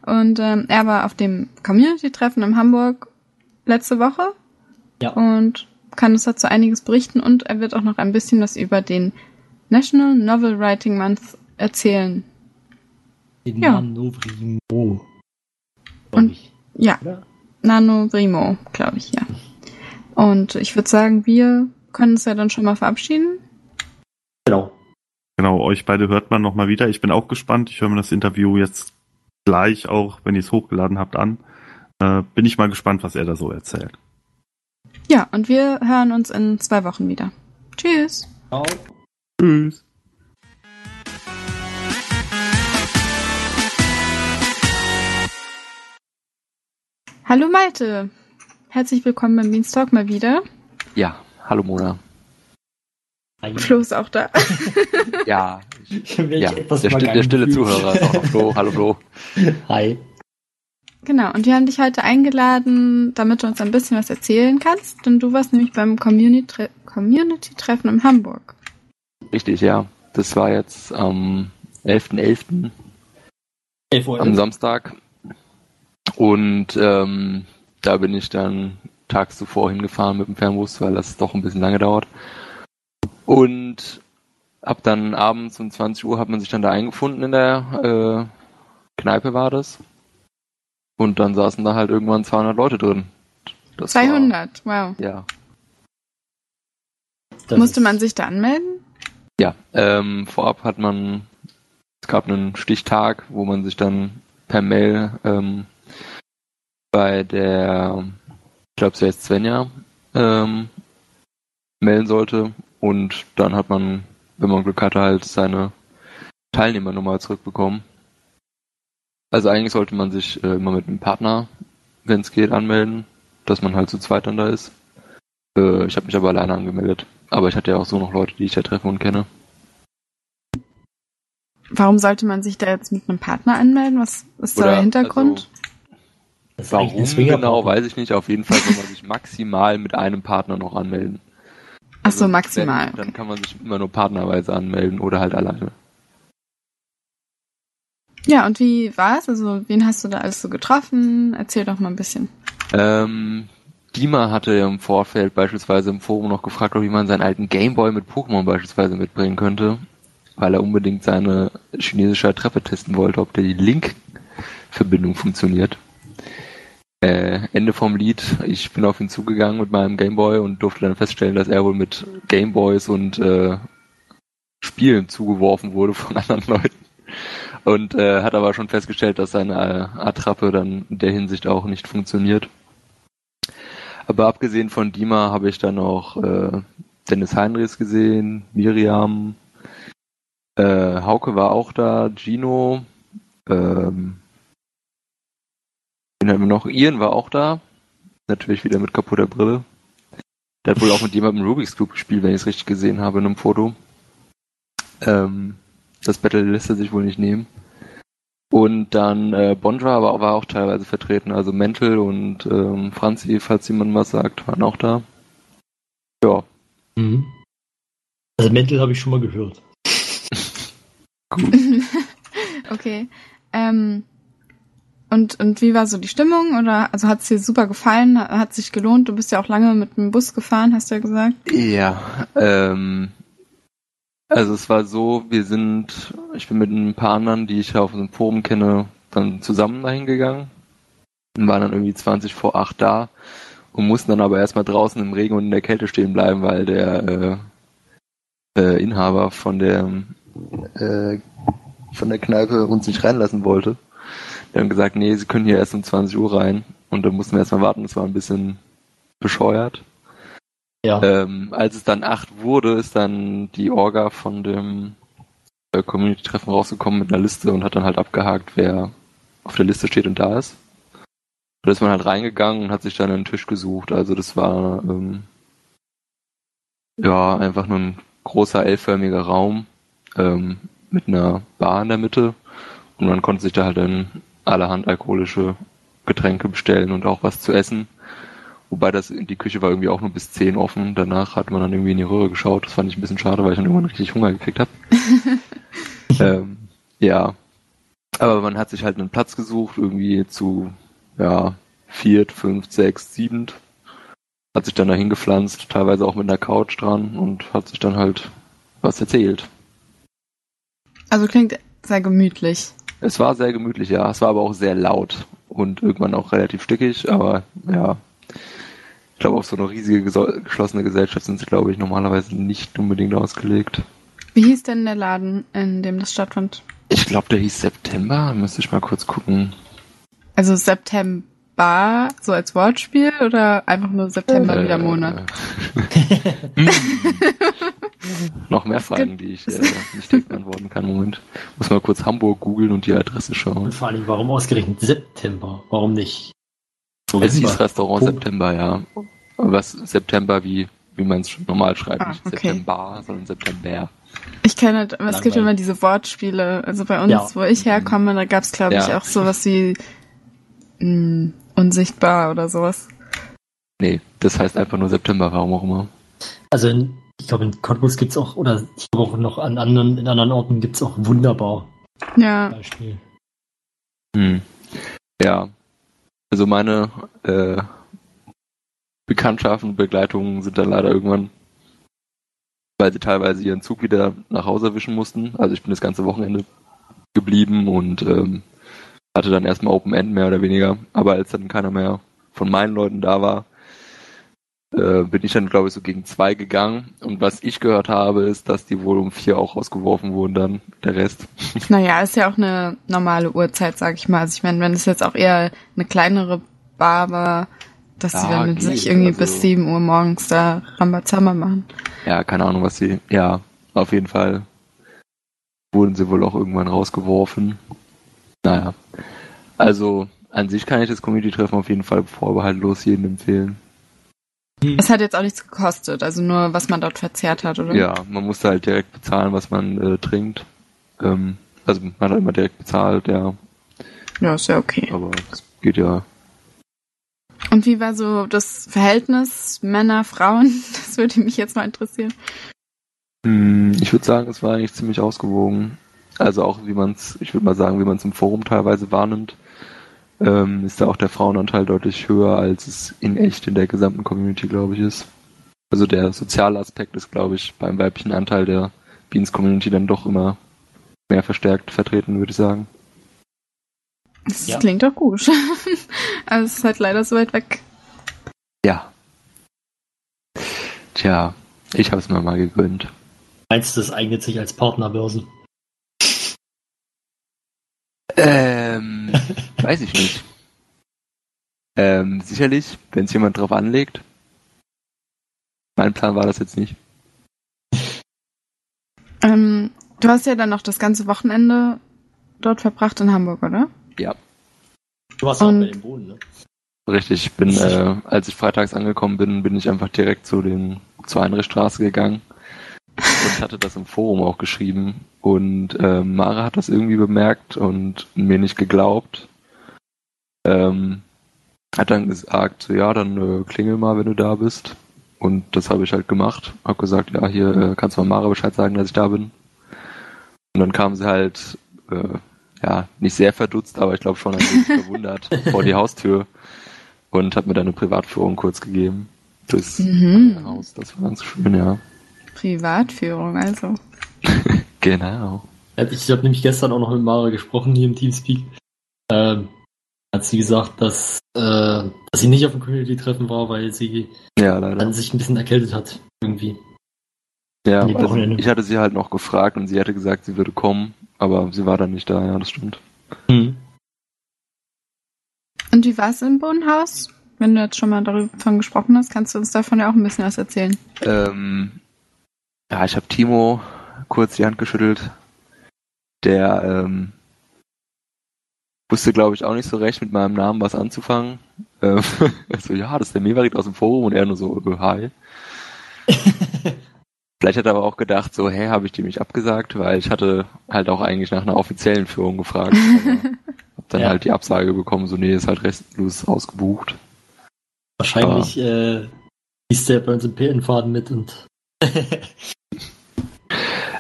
Und ähm, er war auf dem Community-Treffen in Hamburg letzte Woche Ja. und kann uns dazu einiges berichten und er wird auch noch ein bisschen was über den National Novel Writing Month erzählen. Den Ja. Manovrimo. Und- ich. Ja, Oder? Nano Brimo, glaube ich, ja. Und ich würde sagen, wir können uns ja dann schon mal verabschieden. Genau. Genau, euch beide hört man nochmal wieder. Ich bin auch gespannt. Ich höre mir das Interview jetzt gleich auch, wenn ihr es hochgeladen habt, an. Äh, bin ich mal gespannt, was er da so erzählt. Ja, und wir hören uns in zwei Wochen wieder. Tschüss. Ciao. Tschüss. Hallo Malte. Herzlich willkommen beim Beanstalk mal wieder. Ja, hallo Mona. Hi. Flo ist auch da. *laughs* Ja, ja der, sti- der stille. Zuhörer ist auch noch Flo. Hallo Flo. Hi. Genau, und wir haben dich heute eingeladen, damit du uns ein bisschen was erzählen kannst, denn du warst nämlich beim Community- Community-Treffen in Hamburg. Richtig, ja. Das war jetzt am 11.11. 11 Uhr. am Samstag. Und ähm, da bin ich dann tags zuvor hingefahren mit dem Fernbus, weil das doch ein bisschen lange dauert. Und ab dann abends um 20 Uhr hat man sich dann da eingefunden in der äh, Kneipe war das. Und dann saßen da halt irgendwann 200 Leute drin. Das 200, wow. War, ja. Das Musste ist- man sich da anmelden? Ja, ähm, vorab hat man, es gab einen Stichtag, wo man sich dann per Mail ähm, bei der, ich glaube, es heißt Svenja, ähm, melden sollte und dann hat man, wenn man Glück hatte, halt seine Teilnehmernummer zurückbekommen. Also eigentlich sollte man sich äh, immer mit einem Partner, wenn es geht, anmelden, dass man halt zu zweit dann da ist. Äh, ich habe mich aber alleine angemeldet. Aber ich hatte ja auch so noch Leute, die ich da treffe und kenne. Warum sollte man sich da jetzt mit einem Partner anmelden? Was ist da Oder, der Hintergrund? das ist eigentlich Warum genau, weiß ich nicht. Auf jeden Fall soll man sich maximal mit einem Partner noch anmelden. Ach so, Also, maximal. Dann kann man sich immer nur partnerweise anmelden oder halt alleine. Ja, und wie war's? Also, wen hast du da alles so getroffen? Erzähl doch mal ein bisschen. Ähm, Dima hatte ja im Vorfeld beispielsweise im Forum noch gefragt, ob jemand seinen alten Gameboy mit Pokémon beispielsweise mitbringen könnte, weil er unbedingt seine chinesische Adresse testen wollte, ob der die Link-Verbindung funktioniert. Äh, Ende vom Lied, ich bin auf ihn zugegangen mit meinem Gameboy und durfte dann feststellen, dass er wohl mit Gameboys und äh, Spielen zugeworfen wurde von *laughs* anderen Leuten. Und äh, hat aber schon festgestellt, dass seine äh, Attrappe dann in der Hinsicht auch nicht funktioniert. Aber abgesehen von Dima habe ich dann auch äh, Dennis Heinrichs gesehen, Miriam, äh, Hauke war auch da, Gino, ähm, wen hatten wir noch? Ian war auch da, natürlich wieder mit kaputter Brille. Der hat wohl auch mit jemandem Rubik's Cube gespielt, wenn ich es richtig gesehen habe in einem Foto. Ähm, das Battle lässt er sich wohl nicht nehmen. Und dann äh, Bondra war, war auch teilweise vertreten, also Mental und ähm, Franzi, falls jemand was sagt, waren auch da. Ja, Mhm. Also Mental habe ich schon mal gehört. *laughs* okay. Ähm, und, und wie war so die Stimmung? Oder also hat es dir super gefallen? Hat sich gelohnt? Du bist ja auch lange mit dem Bus gefahren, hast du ja gesagt. Ja, ähm, also es war so, wir sind, ich bin mit ein paar anderen, die ich auf dem Forum kenne, dann zusammen dahin gegangen und waren dann irgendwie 20 vor 8 da und mussten dann aber erstmal draußen im Regen und in der Kälte stehen bleiben, weil der äh, äh, Inhaber von der äh, von der Kneipe uns nicht reinlassen wollte. Wir haben gesagt, nee, sie können hier erst um 20 Uhr rein und dann mussten wir erstmal warten, das war ein bisschen bescheuert. Ja. Ähm, als es dann acht wurde, ist dann die Orga von dem äh, Community-Treffen rausgekommen mit einer Liste und hat dann halt abgehakt, wer auf der Liste steht und da ist. Da ist man halt reingegangen und hat sich dann einen Tisch gesucht. Also das war ähm, ja einfach nur ein großer L-förmiger Raum ähm, mit einer Bar in der Mitte und man konnte sich da halt dann allerhand alkoholische Getränke bestellen und auch was zu essen. Wobei das, die Küche war irgendwie auch nur bis 10 offen. Danach hat man dann irgendwie in die Röhre geschaut. Das fand ich ein bisschen schade, weil ich dann irgendwann richtig Hunger gekriegt habe. *laughs* ähm, ja. Aber man hat sich halt einen Platz gesucht, irgendwie zu, ja, viert, fünft, sechs, siebend. Hat sich dann dahin gepflanzt, teilweise auch mit einer Couch dran und hat sich dann halt was erzählt. Also klingt sehr gemütlich. Es war sehr gemütlich, ja. Es war aber auch sehr laut und irgendwann auch relativ stickig, aber ja. Ich glaube, auf so eine riesige geschlossene Gesellschaft sind sie, glaube ich, normalerweise nicht unbedingt ausgelegt. Wie hieß denn der Laden, in dem das stattfand? Ich glaube, der hieß September. Müsste ich mal kurz gucken. Also September, so als Wortspiel oder einfach nur September wie der Monat? Äh, *laughs* Noch mehr Fragen, die ich äh, nicht direkt beantworten kann. Moment. Muss mal kurz Hamburg googeln und die Adresse schauen. Und vor allem, warum ausgerechnet September? Warum nicht? Es hieß November? Restaurant Punkt. September, ja. Was September, wie, wie man es normal schreibt. Ah, nicht okay. September, sondern September. Ich kenne, es gibt immer diese Wortspiele. Also bei uns, Ja. wo ich herkomme, da gab's glaube ich Ja. auch sowas wie mh, unsichtbar oder sowas. Nee, das heißt einfach nur September, warum auch immer. Also in, ich glaube in Cottbus gibt's auch, oder ich glaube auch noch an anderen, in anderen Orten gibt's auch wunderbar Ja. Beispiel. Hm. Ja. Also meine äh, Bekanntschaften und Begleitungen sind dann leider irgendwann, weil sie teilweise ihren Zug wieder nach Hause erwischen mussten. Also ich bin das ganze Wochenende geblieben und ähm, hatte dann erstmal Open End mehr oder weniger. Aber als dann keiner mehr von meinen Leuten da war, äh, bin ich dann, glaube ich, so gegen zwei gegangen. Und was ich gehört habe, ist, dass die wohl um vier auch rausgeworfen wurden dann, der Rest. *laughs* Naja, ist ja auch eine normale Uhrzeit, sag ich mal. Also ich meine, wenn es jetzt auch eher eine kleinere Bar war, dass sie Ja, dann geht, nicht irgendwie also- bis 7 Uhr morgens da Rambazamba machen. Ja, keine Ahnung, was sie. Ja, auf jeden Fall wurden sie wohl auch irgendwann rausgeworfen. Naja. Also, an sich kann ich das Community-Treffen auf jeden Fall vorbehaltlos jedem empfehlen. Es hat jetzt auch nichts gekostet, also nur was man dort verzehrt hat, oder? Ja, man musste halt direkt bezahlen, was man äh, trinkt. Ähm, also, man hat immer direkt bezahlt, ja. Ja, ist ja okay. Aber es geht ja. Und wie war so das Verhältnis Männer, Frauen? *laughs* Das würde mich jetzt mal interessieren. Hm, Ich würde sagen, es war eigentlich ziemlich ausgewogen. Also auch wie man es, ich würde mal sagen, wie man es im Forum teilweise wahrnimmt, ähm, ist da auch der Frauenanteil deutlich höher, als es in echt in der gesamten Community, glaube ich, ist. Also der soziale Aspekt ist, glaube ich, beim weiblichen Anteil der Beans Community dann doch immer mehr verstärkt vertreten, würde ich sagen. Das Ja. klingt doch gut. *laughs* also es ist halt leider so weit weg. Ja. Tja, ich habe es mir mal gegönnt. Meinst du, das eignet sich als Partnerbörse? Ähm, *laughs* weiß ich nicht. Ähm, sicherlich, wenn es jemand drauf anlegt. Mein Plan war das jetzt nicht. Ähm, du hast ja dann noch das ganze Wochenende dort verbracht in Hamburg, oder? Ja, Du warst ja auch Und- bei dem Boden, ne? richtig. Ich bin, äh, als ich freitags angekommen bin, bin ich einfach direkt zu den zur Heinrichstraße gegangen und hatte das im Forum auch geschrieben. Und ähm, Mara hat das irgendwie bemerkt und mir nicht geglaubt. Ähm, hat dann gesagt, so, ja, dann äh, klingel mal, wenn du da bist. Und das habe ich halt gemacht. Hab gesagt, ja, hier äh, kannst du mal Mara Bescheid sagen, dass ich da bin. Und dann kam sie halt, äh, ja, nicht sehr verdutzt, aber ich glaube schon ein wenig verwundert *laughs* vor die Haustür und hat mir dann eine Privatführung kurz gegeben. Das Mhm. Haus, das war ganz schön, ja. Privatführung, also. *laughs* Genau. Ich habe nämlich gestern auch noch mit Mara gesprochen hier im Teamspeak. Ähm, hat sie gesagt, dass, äh, dass sie nicht auf dem Community-Treffen war, weil sie Ja, dann sich ein bisschen erkältet hat. Irgendwie. Ja, also ich hatte sie halt noch gefragt und sie hatte gesagt, sie würde kommen, aber sie war dann nicht da, ja, das stimmt. Hm. Und wie war es im Bodenhaus? Wenn du jetzt schon mal davon gesprochen hast, kannst du uns davon ja auch ein bisschen was erzählen. Ähm, ja, ich habe Timo kurz die Hand geschüttelt. Der ähm, wusste, glaube ich, auch nicht so recht mit meinem Namen was anzufangen. Ähm, *laughs* so, ja, das ist der Meverit aus dem Forum und er nur so, äh, hi. *laughs* Vielleicht hat er aber auch gedacht, so, hä, habe ich dir mich abgesagt, weil ich hatte halt auch eigentlich nach einer offiziellen Führung gefragt. Aber *laughs* hab dann Ja. halt die Absage bekommen, so, nee, ist halt restlos ausgebucht. Wahrscheinlich äh, ist der bei uns im PN-Faden mit und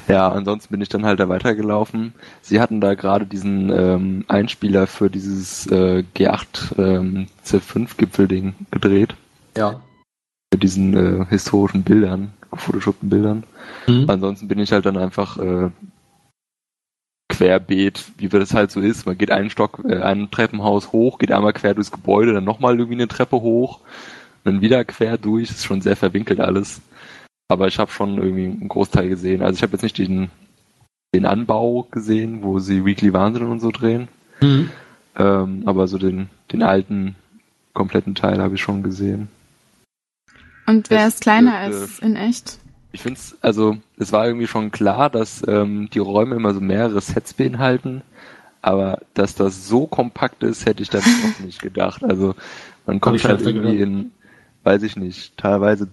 Ja, ansonsten bin ich dann halt da weitergelaufen. Sie hatten da gerade diesen ähm, Einspieler für dieses äh, G8 ähm, C5-Gipfel-Ding gedreht. ja. Mit diesen äh, historischen Bildern, gefotoshoppten Bildern. Hm. Ansonsten bin ich halt dann einfach äh, querbeet, wie das halt so ist. Man geht einen Stock, äh, ein Treppenhaus hoch, geht einmal quer durchs Gebäude, dann nochmal irgendwie eine Treppe hoch dann wieder quer durch, ist schon sehr verwinkelt alles. Aber ich habe schon irgendwie einen Großteil gesehen. Also ich habe jetzt nicht den, den Anbau gesehen, wo sie Weekly Wahnsinn und so drehen. Mhm. Ähm, aber so den, den alten, kompletten Teil habe ich schon gesehen. Und wer Es ist kleiner wird, als in echt? Ich finde es, also es war irgendwie schon klar, dass ähm, die Räume immer so mehrere Sets beinhalten, aber dass das so kompakt ist, hätte ich dann *laughs* noch nicht gedacht. Also man kommt halt irgendwie gehört. in, weiß ich nicht, teilweise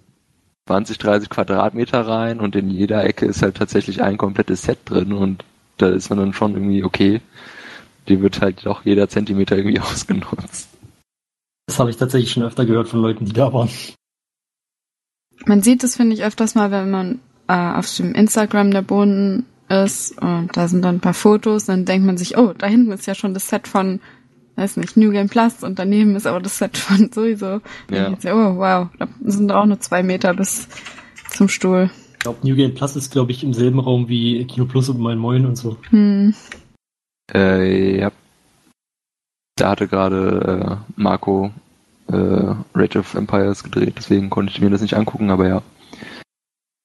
20, 30 Quadratmeter rein und in jeder Ecke ist halt tatsächlich ein komplettes Set drin und da ist man dann schon irgendwie okay. Die wird halt doch jeder Zentimeter irgendwie *laughs* ausgenutzt. Das habe ich tatsächlich schon öfter gehört von Leuten, die da waren. Man sieht es, finde ich, öfters mal, wenn man äh, auf dem Instagram der Boden ist und da sind dann ein paar Fotos, dann denkt man sich, oh, da hinten ist ja schon das Set von, weiß nicht, New Game Plus und daneben ist aber das Set von sowieso. Ja. So, oh, wow, da sind auch nur zwei Meter bis zum Stuhl. Ich glaube, New Game Plus ist, glaube ich, im selben Raum wie Kino Plus und Moin Moin und so. Hm. Äh, ja. Da hatte gerade äh, Marco äh, Rage of Empires gedreht, deswegen konnte ich mir das nicht angucken, aber ja.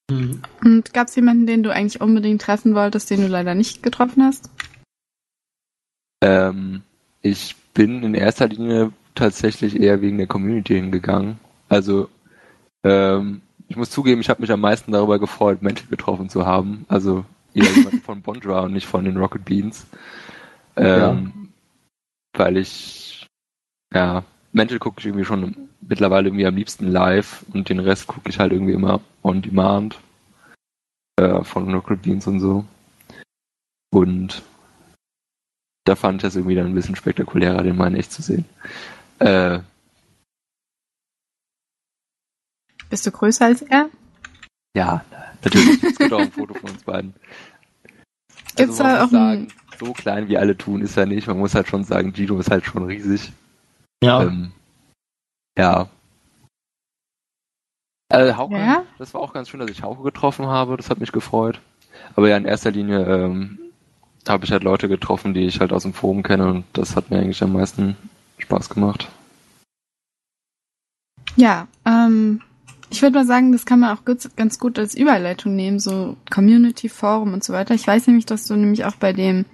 Mhm. Und gab es jemanden, den du eigentlich unbedingt treffen wolltest, den du leider nicht getroffen hast? Ähm, ich bin in erster Linie tatsächlich eher wegen der Community hingegangen. Also, ähm, ich muss zugeben, ich habe mich am meisten darüber gefreut, Mental getroffen zu haben. Also eher jemanden *laughs* von Bondra und nicht von den Rocket Beans. Ähm, Weil ich, ja, Mental gucke ich irgendwie schon mittlerweile irgendwie am liebsten live und den Rest gucke ich halt irgendwie immer on demand äh, von Rocket Beans und so. Und da fand ich das irgendwie dann ein bisschen spektakulärer, den mal in echt zu sehen. Äh, Bist du größer als er? ja, natürlich. Es gibt auch ein Foto von uns beiden. Gibt's also man da muss auch ein- sagen, so klein wie alle tun ist er nicht. Man muss halt schon sagen, Gino ist halt schon riesig. Ja, Ähm, ja. Äh, Hauke, Ja? das war auch ganz schön, dass ich Hauke getroffen habe. Das hat mich gefreut. Aber ja, in erster Linie ähm, habe ich halt Leute getroffen, die ich halt aus dem Forum kenne und das hat mir eigentlich am meisten Spaß gemacht. Ja, ähm, ich würde mal sagen, das kann man auch gut, ganz gut als Überleitung nehmen, so Community, Forum und so weiter. Ich weiß nämlich, dass du nämlich auch bei dem,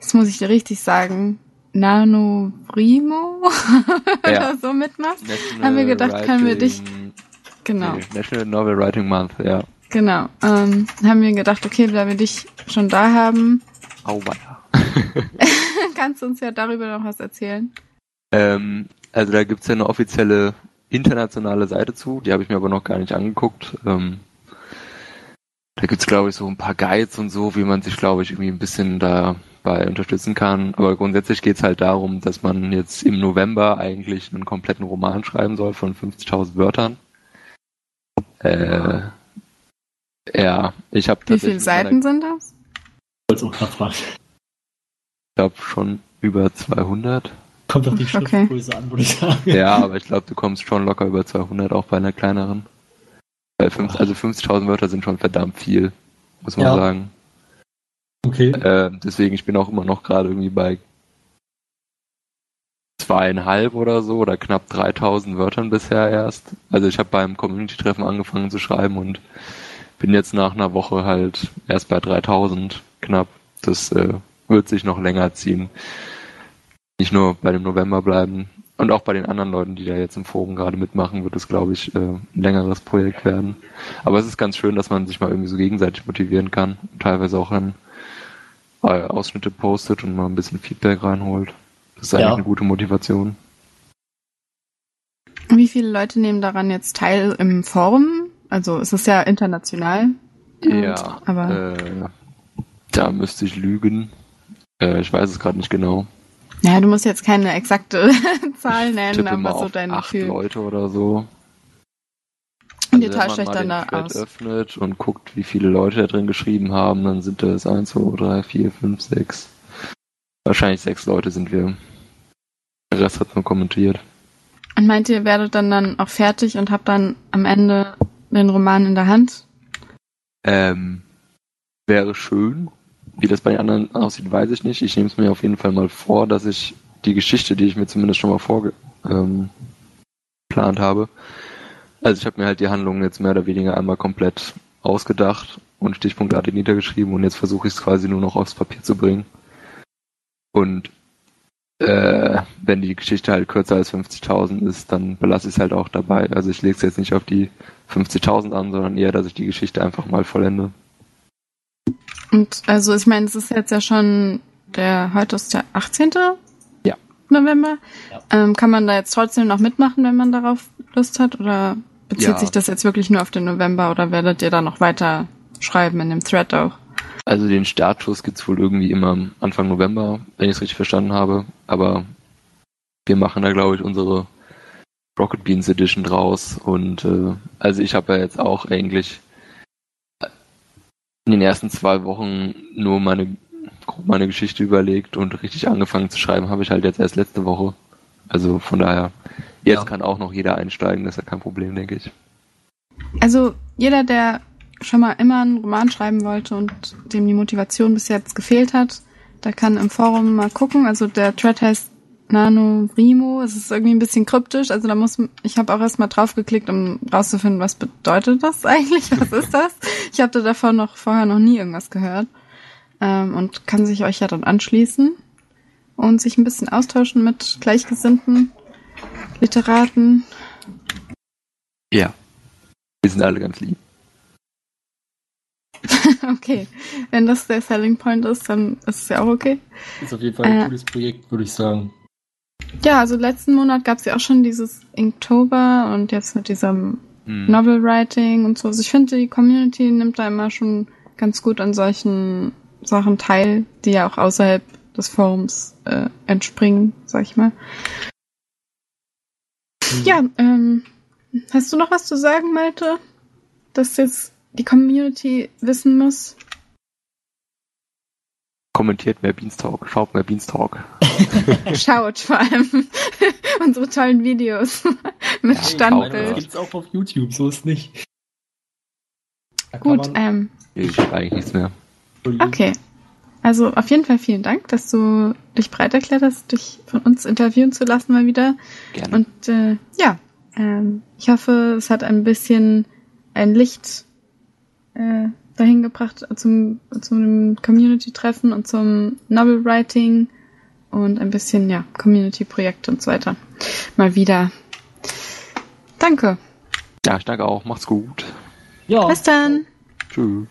das muss ich dir richtig sagen, Nano Primo *laughs* oder so mitmachst. National Haben wir gedacht, können wir dich- Writing- Genau, Nee, National Novel Writing Month, ja. genau. Ähm, haben wir gedacht, okay, da wir dich schon da haben, Auweia. *laughs* kannst du uns ja darüber noch was erzählen. Ähm, also da gibt's ja eine offizielle internationale Seite zu, die habe ich mir aber noch gar nicht angeguckt. Ähm, da gibt's glaube ich, so ein paar Guides und so, wie man sich, glaube ich, irgendwie ein bisschen dabei unterstützen kann. Aber grundsätzlich geht's halt darum, dass man jetzt im November eigentlich einen kompletten Roman schreiben soll von 50.000 Wörtern. Äh, ja, ich habe Wie viele Seiten sind das? Ich wollte es auch gerade fragen. Ich glaube schon über 200. Kommt auf die Okay. Schriftgröße an, würde ich sagen. Ja, aber ich glaube, du kommst schon locker über 200, auch bei einer kleineren. Weil fünf, also 50.000 Wörter sind schon verdammt viel, muss man Ja. sagen. Okay. Äh, deswegen, ich bin auch immer noch gerade irgendwie bei zweieinhalb oder so oder knapp 3000 Wörtern bisher erst. Also ich habe beim Community-Treffen angefangen zu schreiben und bin jetzt nach einer Woche halt erst bei 3000 knapp. Das äh, wird sich noch länger ziehen. Nicht nur bei dem November bleiben. Und auch bei den anderen Leuten, die da jetzt im Forum gerade mitmachen, wird es, glaube ich, äh, ein längeres Projekt werden. Aber es ist ganz schön, dass man sich mal irgendwie so gegenseitig motivieren kann. Und teilweise auch dann äh, Ausschnitte postet und mal ein bisschen Feedback reinholt. Das ist eigentlich Ja. eine gute Motivation. Wie viele Leute nehmen daran jetzt teil im Forum? Also es ist ja international. Ja, aber äh, da müsste ich lügen. Äh, ich weiß es gerade nicht genau. naja, du musst jetzt keine exakte *laughs* Zahl nennen, aber so dein acht Gefühl. Leute oder so. Und ihr Also, wenn tauscht euch dann da aus. öffnet und guckt, wie viele Leute da drin geschrieben haben, dann sind das 1, 2, 3, 4, 5, 6. Wahrscheinlich sechs Leute sind wir. Der Rest hat nur kommentiert. Und meint ihr, werdet dann dann auch fertig und habt dann am Ende den Roman in der Hand? Ähm, wäre schön. Wie das bei den anderen aussieht, weiß ich nicht. Ich nehme es mir auf jeden Fall mal vor, dass ich die Geschichte, die ich mir zumindest schon mal vorge ähm, habe. Also ich habe mir halt die Handlungen jetzt mehr oder weniger einmal komplett ausgedacht und stichpunktartig niedergeschrieben und jetzt versuche ich es quasi nur noch aufs Papier zu bringen. Und äh, wenn die Geschichte halt kürzer als 50.000 ist, dann belasse ich es halt auch dabei. Also ich lege es jetzt nicht auf die 50.000 an, sondern eher, dass ich die Geschichte einfach mal vollende. Und also ich meine, es ist jetzt ja schon der, heute ist der 18. Ja. November. Ja. Ähm, kann man da jetzt trotzdem noch mitmachen, wenn man darauf Lust hat? Oder bezieht Ja. sich das jetzt wirklich nur auf den November oder werdet ihr da noch weiter schreiben in dem Thread auch? Also den Startschuss gibt's wohl irgendwie immer Anfang November, wenn ich es richtig verstanden habe. Aber wir machen da, glaube ich, unsere Rocket Beans Edition draus. Und äh, also ich habe ja jetzt auch eigentlich in den ersten zwei Wochen nur meine grob meine Geschichte überlegt und richtig angefangen zu schreiben habe ich halt jetzt erst letzte Woche. Also von daher, jetzt Ja. kann auch noch jeder einsteigen, das ist ja kein Problem, denke ich. Also jeder, der schon mal immer einen Roman schreiben wollte und dem die Motivation bis jetzt gefehlt hat, der kann im Forum mal gucken. Also der Thread heißt Nano Rimo. Es ist irgendwie ein bisschen kryptisch. Also da muss ich habe auch erst mal drauf geklickt, um rauszufinden, was bedeutet das *laughs* eigentlich? Was ist das? Ich hatte davon noch vorher noch nie irgendwas gehört ähm, und kann sich euch ja dann anschließen und sich ein bisschen austauschen mit gleichgesinnten Literaten. Ja. Wir sind alle ganz lieb. *laughs* Okay, wenn das der Selling Point ist, dann ist es ja auch okay. Ist auf jeden Fall ein Äh. cooles Projekt, würde ich sagen. Ja, also letzten Monat gab es ja auch schon dieses Inktober und jetzt mit diesem Hm. Novel Writing und so. Also ich finde, die Community nimmt da immer schon ganz gut an solchen Sachen teil, die ja auch außerhalb des Forums äh, entspringen, sag ich mal. Ja, ähm, hast du noch was zu sagen, Malte? Dass jetzt die Community wissen muss? Kommentiert mehr Beanstalk, schaut mehr Beanstalk. *laughs* Schaut vor allem *laughs* unsere tollen Videos *laughs* mit Ja, Das Standbild. gibt's auch auf YouTube, so ist nicht. Da Gut, ähm, Ich habe eigentlich nichts mehr. Okay. Also auf jeden Fall vielen Dank, dass du dich bereit erklärt hast, dich von uns interviewen zu lassen mal wieder. Gerne. Und äh, ja, ähm, ich hoffe, es hat ein bisschen ein Licht äh, dahin gebracht zum, zum Community-Treffen und zum Novel-Writing und ein bisschen, ja, Community-Projekte und so weiter. Mal wieder. Danke. Ja, ich danke auch. Macht's gut. ja. Bis dann. Tschüss.